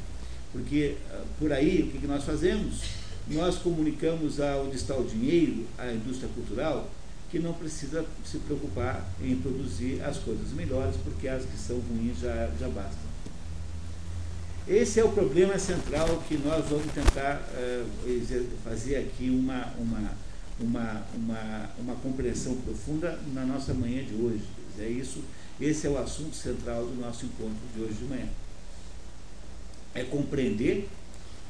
Porque ah, por aí o que nós fazemos? Nós comunicamos ao onde está o dinheiro, à indústria cultural, que não precisa se preocupar em produzir as coisas melhores, porque as que são ruins já, já bastam. Esse é o problema central que nós vamos tentar uh, fazer aqui uma, uma, uma, uma, uma compreensão profunda na nossa manhã de hoje. É isso, esse é o assunto central do nosso encontro de hoje de manhã. É compreender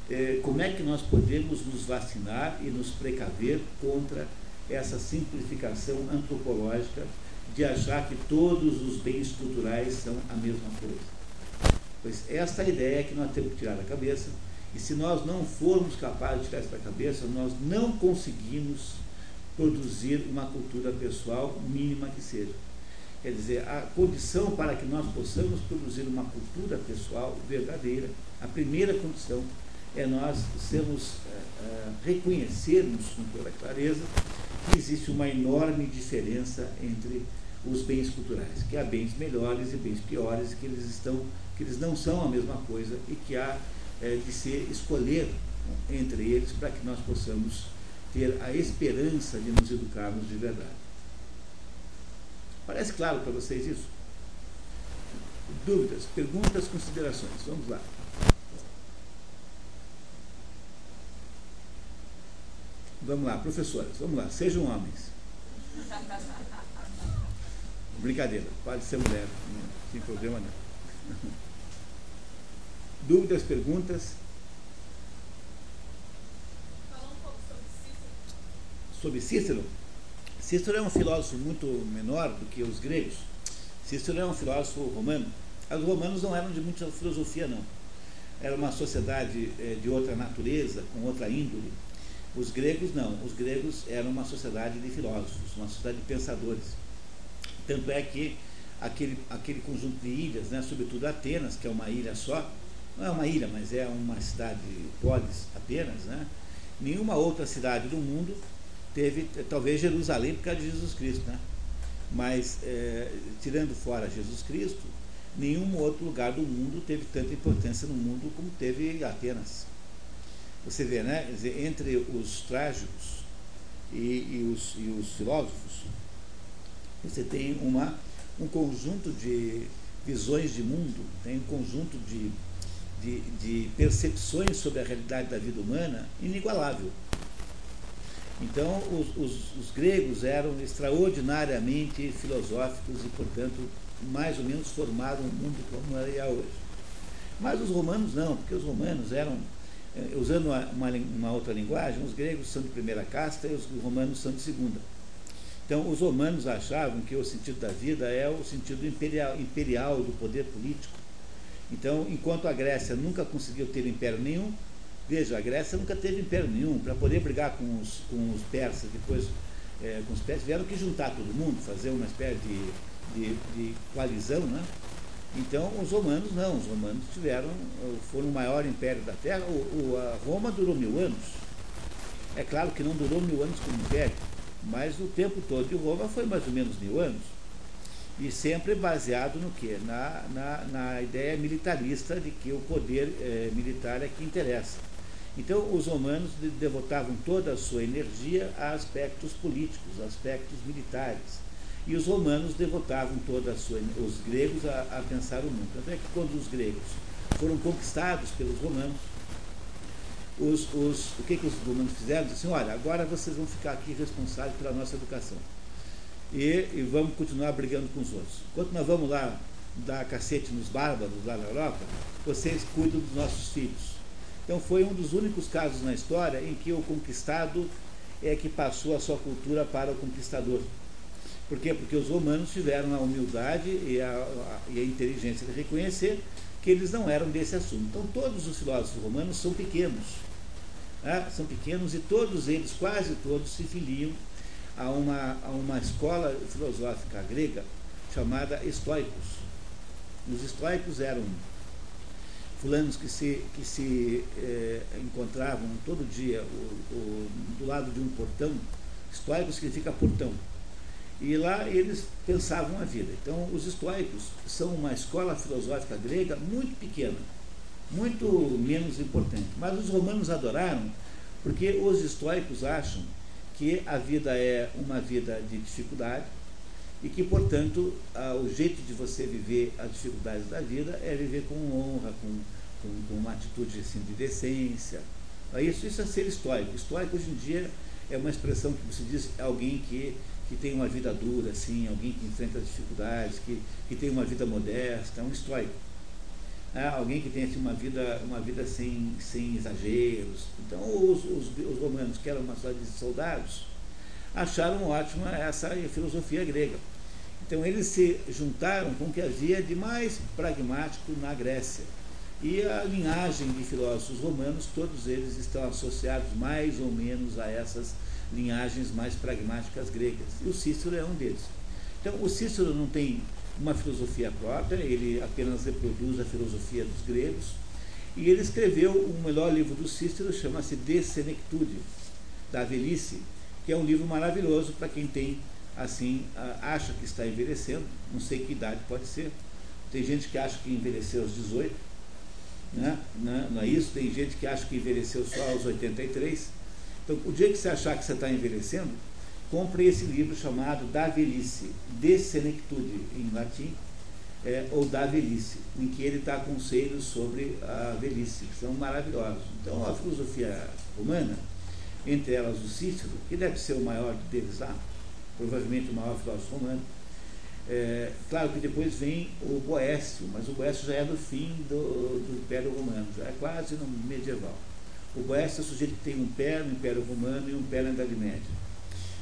eh, como é que nós podemos nos vacinar e nos precaver contra essa simplificação antropológica de achar que todos os bens culturais são a mesma coisa. Pois esta é ideia que nós temos que tirar da cabeça, e se nós não formos capazes de tirar isso da cabeça, nós não conseguimos produzir uma cultura pessoal mínima que seja. Quer dizer, a condição para que nós possamos produzir uma cultura pessoal verdadeira, a primeira condição é nós sermos, uh, reconhecermos com toda clareza que existe uma enorme diferença entre os bens culturais, que há bens melhores e bens piores, que eles estão, que eles não são a mesma coisa e que há é, de se escolher entre eles para que nós possamos ter a esperança de nos educarmos de verdade. Parece claro para vocês isso? Dúvidas, perguntas, considerações. Vamos lá. Vamos lá, professores, vamos lá, sejam homens. Brincadeira, pode ser mulher, não tem problema não. Dúvidas, perguntas?
Falar um pouco sobre Cícero.
Sobre Cícero? Cícero é um filósofo muito menor do que os gregos. Cícero é um filósofo romano. Os romanos não eram de muita filosofia, não. Era uma sociedade eh, de outra natureza, com outra índole os gregos não, os gregos eram uma sociedade de filósofos, uma sociedade de pensadores. Tanto é que aquele, aquele conjunto de ilhas, né, sobretudo Atenas, que é uma ilha só, não é uma ilha, mas é uma cidade polis apenas, né? nenhuma outra cidade do mundo teve, talvez Jerusalém por causa de Jesus Cristo, né? mas é, tirando fora Jesus Cristo, nenhum outro lugar do mundo teve tanta importância no mundo como teve Atenas. Você vê, né? Dizer, entre os trágicos e, e, os, e os filósofos, você tem uma, um conjunto de visões de mundo, tem um conjunto de, de, de percepções sobre a realidade da vida humana inigualável. Então, os, os, os, gregos eram extraordinariamente filosóficos e, portanto, mais ou menos formaram o mundo como é hoje. Mas os romanos não, porque os romanos eram usando uma, uma, uma, outra linguagem, os gregos são de primeira casta e os romanos são de segunda. Então, os romanos achavam que o sentido da vida é o sentido imperial, imperial do poder político. Então, enquanto a Grécia nunca conseguiu ter império nenhum, veja, a Grécia nunca teve império nenhum. Para poder brigar com os, com os persas, depois é, com os persas, tiveram que juntar todo mundo, fazer uma espécie de, de, de coalizão, né? Então, os romanos não, os romanos tiveram, foram o maior império da Terra. O, o, a Roma durou mil anos. É claro que não durou mil anos como império, mas o tempo todo de Roma foi mais ou menos mil anos. E sempre baseado no quê? Na, na, na ideia militarista de que o poder é, militar é que interessa. Então, os romanos devotavam toda a sua energia a aspectos políticos, aspectos militares e os romanos devotavam toda a sua, os gregos a, a pensar o mundo. Tanto é que quando os gregos foram conquistados pelos romanos, os, os, o que, que os romanos fizeram? Disseram assim, olha, agora vocês vão ficar aqui responsáveis pela nossa educação. e, e vamos continuar brigando com os outros. Enquanto nós vamos lá dar cacete nos bárbaros lá na Europa, vocês cuidam dos nossos filhos. Então foi um dos únicos casos na história em que o conquistado é que passou a sua cultura para o conquistador. Por quê? Porque os romanos tiveram a humildade e a, a, e a inteligência de reconhecer que eles não eram desse assunto. Então todos os filósofos romanos são pequenos. Né? São pequenos e todos eles, quase todos, se filiam a uma, a uma escola filosófica grega chamada estoicos. Os estoicos eram fulanos que se, que se eh, encontravam todo dia o, o, do lado de um portão, estoico significa portão. E lá eles pensavam a vida. Então, os estoicos são uma escola filosófica grega muito pequena, muito menos importante. Mas os romanos adoraram porque os estoicos acham que a vida é uma vida de dificuldade, e que, portanto, o jeito de você viver as dificuldades da vida é viver com honra, com, com, com uma atitude assim, de decência. Isso, isso é ser estoico. Estoico, hoje em dia, é uma expressão que você diz alguém que, que tem uma vida dura, assim, alguém que enfrenta dificuldades, que, que tem uma vida modesta, é um estoico. É alguém que tem assim, uma vida, uma vida sem, sem exageros. Então, os, os, os romanos, que eram uma cidade de soldados, acharam ótima essa filosofia grega. Então eles se juntaram com o que havia de mais pragmático na Grécia. E a linhagem de filósofos romanos, todos eles estão associados mais ou menos a essas linhagens mais pragmáticas gregas. E o Cícero é um deles. Então, o Cícero não tem uma filosofia própria, ele apenas reproduz a filosofia dos gregos. E ele escreveu o melhor livro do Cícero, chama-se De Senectude, da velhice, que é um livro maravilhoso para quem tem assim, acha que está envelhecendo, não sei que idade pode ser. Tem gente que acha que envelheceu aos 18, né? né? não é isso? Tem gente que acha que envelheceu só aos 83. Então, o dia que você achar que você está envelhecendo, compre esse livro chamado Da Velhice, De Senectude, em latim, é, ou Da Velhice, em que ele dá conselhos sobre a velhice, que são maravilhosos. Então, a filosofia romana, entre elas o Cícero, que deve ser o maior deles lá, provavelmente o maior filósofo romano. É, claro que depois vem o Boécio, mas o Boécio já é do fim do, do Império Romano, já é quase no medieval. O Boécio é o sujeito que tem um pé no Império Romano e um pé na Idade Média.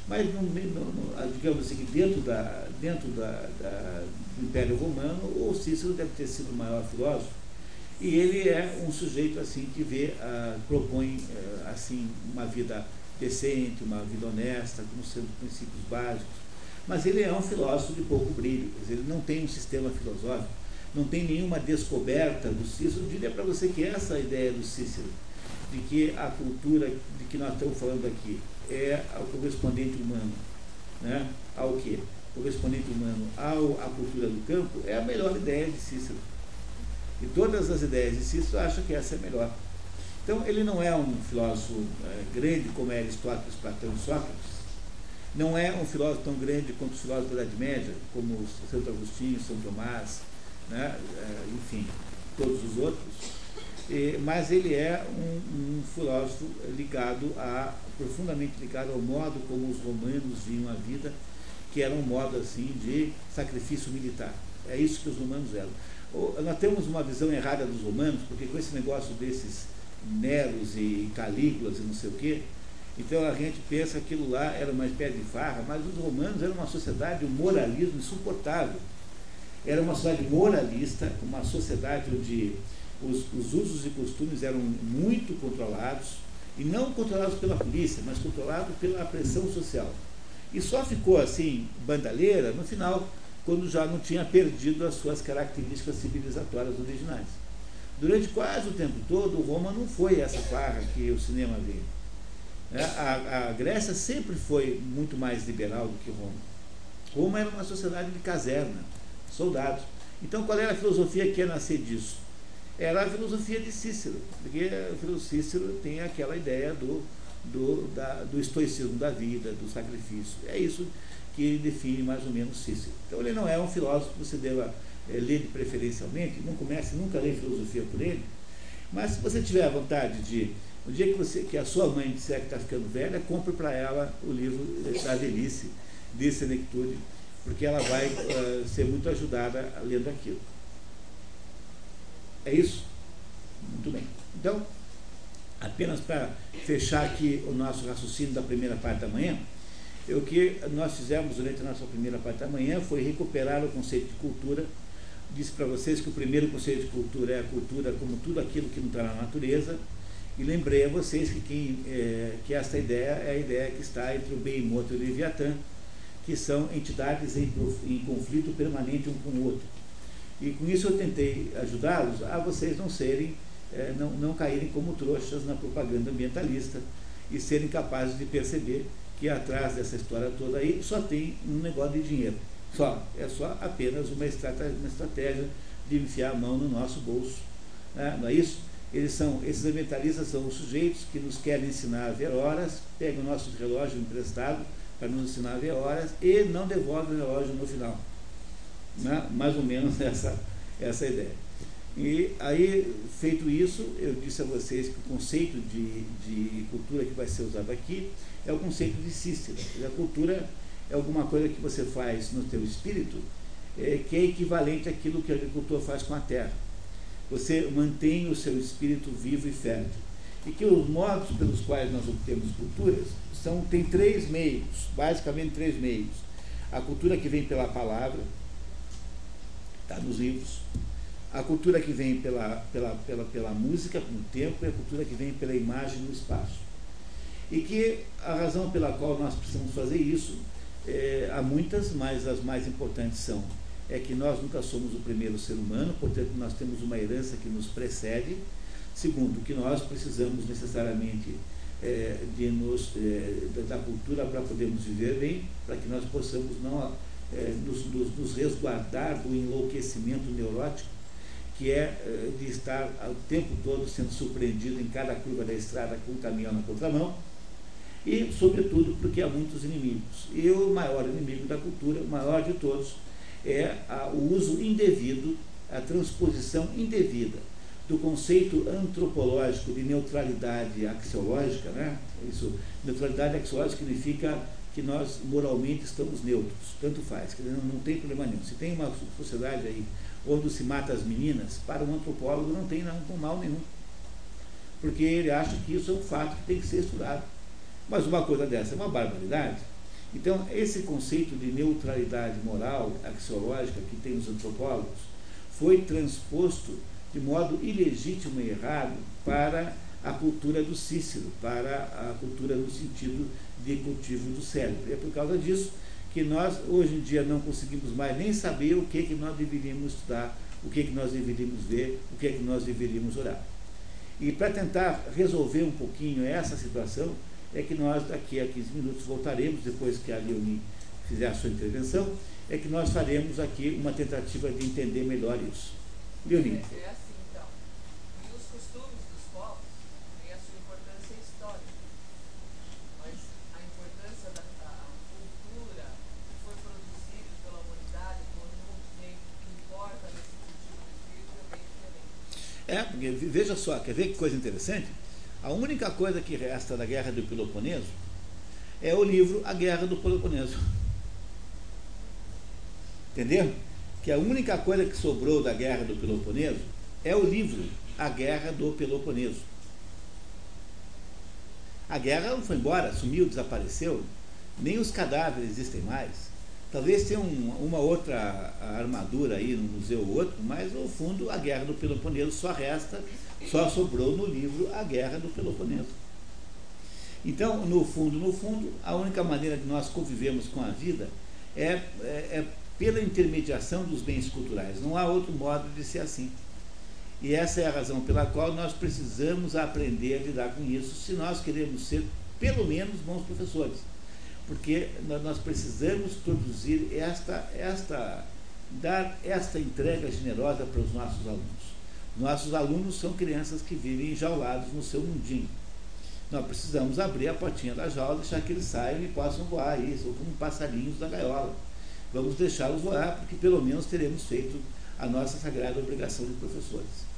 Mas, no, digamos assim, dentro, da, dentro da, da, do Império Romano, o Cícero deve ter sido o maior filósofo, e ele é um sujeito assim que vê, ah, propõe ah, assim uma vida decente, uma vida honesta, como sendo princípios básicos. Mas ele é um filósofo de pouco brilho, dizer, ele não tem um sistema filosófico, não tem nenhuma descoberta do Cícero. Eu diria para você que essa ideia do Cícero, de que a cultura de que nós estamos falando aqui é o correspondente humano, né? ao quê? Correspondente humano ao, à cultura do campo, é a melhor ideia de Cícero. E todas as ideias de Cícero acham que essa é melhor. Então, ele não é um filósofo é, grande como é Aristóteles, Platão e Sócrates. Não é um filósofo tão grande quanto os filósofos da Idade Média, como Santo Agostinho, São Tomás, né? É, enfim, todos os outros. E, mas ele é um, um, filósofo ligado a, profundamente ligado ao modo como os romanos viam a vida, que era um modo assim de sacrifício militar. É isso que os romanos eram. Nós temos uma visão errada dos romanos, porque com esse negócio desses Neros e Calígulas e não sei o quê. Então a gente pensa que aquilo lá era uma espécie de farra, mas os romanos eram uma sociedade de um moralismo insuportável. Era uma sociedade moralista, uma sociedade onde os, os usos e costumes eram muito controlados, e não controlados pela polícia, mas controlados pela pressão social. E só ficou assim, bandalheira, no final, quando já não tinha perdido as suas características civilizatórias originais. Durante quase o tempo todo, Roma não foi essa farra que o cinema veio. É, a, a, Grécia sempre foi muito mais liberal do que Roma. Roma era uma sociedade de caserna, soldados. Então, qual era a filosofia que ia nascer disso? Era a filosofia de Cícero, porque o Cícero tem aquela ideia do, do, da, do estoicismo da vida, do sacrifício. É isso que define mais ou menos Cícero. Então, ele não é um filósofo que você deva é, ler preferencialmente, não comece nunca a ler filosofia por ele, mas se você tiver a vontade de, no dia que, você, que a sua mãe disser que está ficando velha, compre para ela o livro da velhice, de senectude, porque ela vai uh, ser muito ajudada lendo aquilo. É isso? Muito bem. Então, apenas para fechar aqui o nosso raciocínio da primeira parte da manhã, o que nós fizemos durante a nossa primeira parte da manhã foi recuperar o conceito de cultura. Disse para vocês que o primeiro conceito de cultura é a cultura como tudo aquilo que não está na natureza. E lembrei a vocês que, quem, é, que essa ideia é a ideia que está entre o Behemoth e o Leviatã, que são entidades em, em conflito permanente um com o outro. E com isso eu tentei ajudá-los a vocês não serem, é, não, não caírem como trouxas na propaganda ambientalista e serem capazes de perceber que atrás dessa história toda aí só tem um negócio de dinheiro. Só. É só apenas uma estratégia, uma estratégia de enfiar a mão no nosso bolso. Né? Não é isso? Eles são, esses ambientalistas são os sujeitos que nos querem ensinar a ver horas, pegam o nosso relógio emprestado para nos ensinar a ver horas e não devolvem o relógio no final. Né? Mais ou menos essa, essa ideia. E aí, feito isso, eu disse a vocês que o conceito de, de cultura que vai ser usado aqui é o conceito de Cícero. A cultura é alguma coisa que você faz no teu espírito é, que é equivalente àquilo que o agricultor faz com a terra. Você mantém o seu espírito vivo e fértil. E que os modos pelos quais nós obtemos culturas são, tem três meios, basicamente três meios. A cultura que vem pela palavra, está nos livros. A cultura que vem pela, pela, pela, pela música, com o tempo, e a cultura que vem pela imagem no espaço. E que a razão pela qual nós precisamos fazer isso, é, há muitas, mas as mais importantes são é que nós nunca somos o primeiro ser humano, portanto nós temos uma herança que nos precede. Segundo, que nós precisamos necessariamente é, de nos, é, da cultura para podermos viver bem, para que nós possamos não nos, nos, nos, resguardar do enlouquecimento neurótico, que é, é de estar o tempo todo sendo surpreendido em cada curva da estrada com o caminhão na contramão e, sobretudo, porque há muitos inimigos. E o maior inimigo da cultura, o maior de todos, é a, o uso indevido, a transposição indevida do conceito antropológico de neutralidade axiológica, né? Isso, neutralidade axiológica significa que nós moralmente estamos neutros, tanto faz, que não, não tem problema nenhum. Se tem uma sociedade aí onde se mata as meninas, para um antropólogo não tem não, mal nenhum, porque ele acha que isso é um fato que tem que ser estudado. Mas uma coisa dessa é uma barbaridade. Então, esse conceito de neutralidade moral, axiológica, que tem os antropólogos, foi transposto de modo ilegítimo e errado para a cultura do Cícero, para a cultura no sentido de cultivo do cérebro. É por causa disso que nós, hoje em dia, não conseguimos mais nem saber o que, que nós deveríamos estudar, o que, que nós deveríamos ver, o que, que nós deveríamos orar. E para tentar resolver um pouquinho essa situação, é que nós, daqui a 15 minutos, voltaremos, depois que a Leonie fizer a sua intervenção, é que nós faremos aqui uma tentativa de entender melhor isso. Leonie.
É assim, então. E os costumes dos povos têm a sua importância histórica. Mas a importância da cultura que foi produzida pela humanidade, o conjunto que importa nesse sentido do espírito é bem diferente.
É, porque veja só, quer ver que coisa interessante? A única coisa que resta da Guerra do Peloponeso é o livro A Guerra do Peloponeso. Entendeu? Que a única coisa que sobrou da Guerra do Peloponeso é o livro A Guerra do Peloponeso. A guerra foi embora, sumiu, desapareceu. Nem os cadáveres existem mais. Talvez tenha um, uma outra armadura aí no museu ou outro, mas no fundo a guerra do Peloponeso só resta, só sobrou no livro A Guerra do Peloponeso. Então, no fundo, no fundo, a única maneira de nós convivermos com a vida é, é, é pela intermediação dos bens culturais. Não há outro modo de ser assim. E essa é a razão pela qual nós precisamos aprender a lidar com isso se nós queremos ser, pelo menos, bons professores porque nós precisamos produzir esta, esta, dar esta entrega generosa para os nossos alunos. Nossos alunos são crianças que vivem enjaulados no seu mundinho. Nós precisamos abrir a portinha da jaula, deixar que eles saiam e possam voar aí, como passarinhos da gaiola. Vamos deixá-los voar, porque pelo menos teremos feito a nossa sagrada obrigação de professores.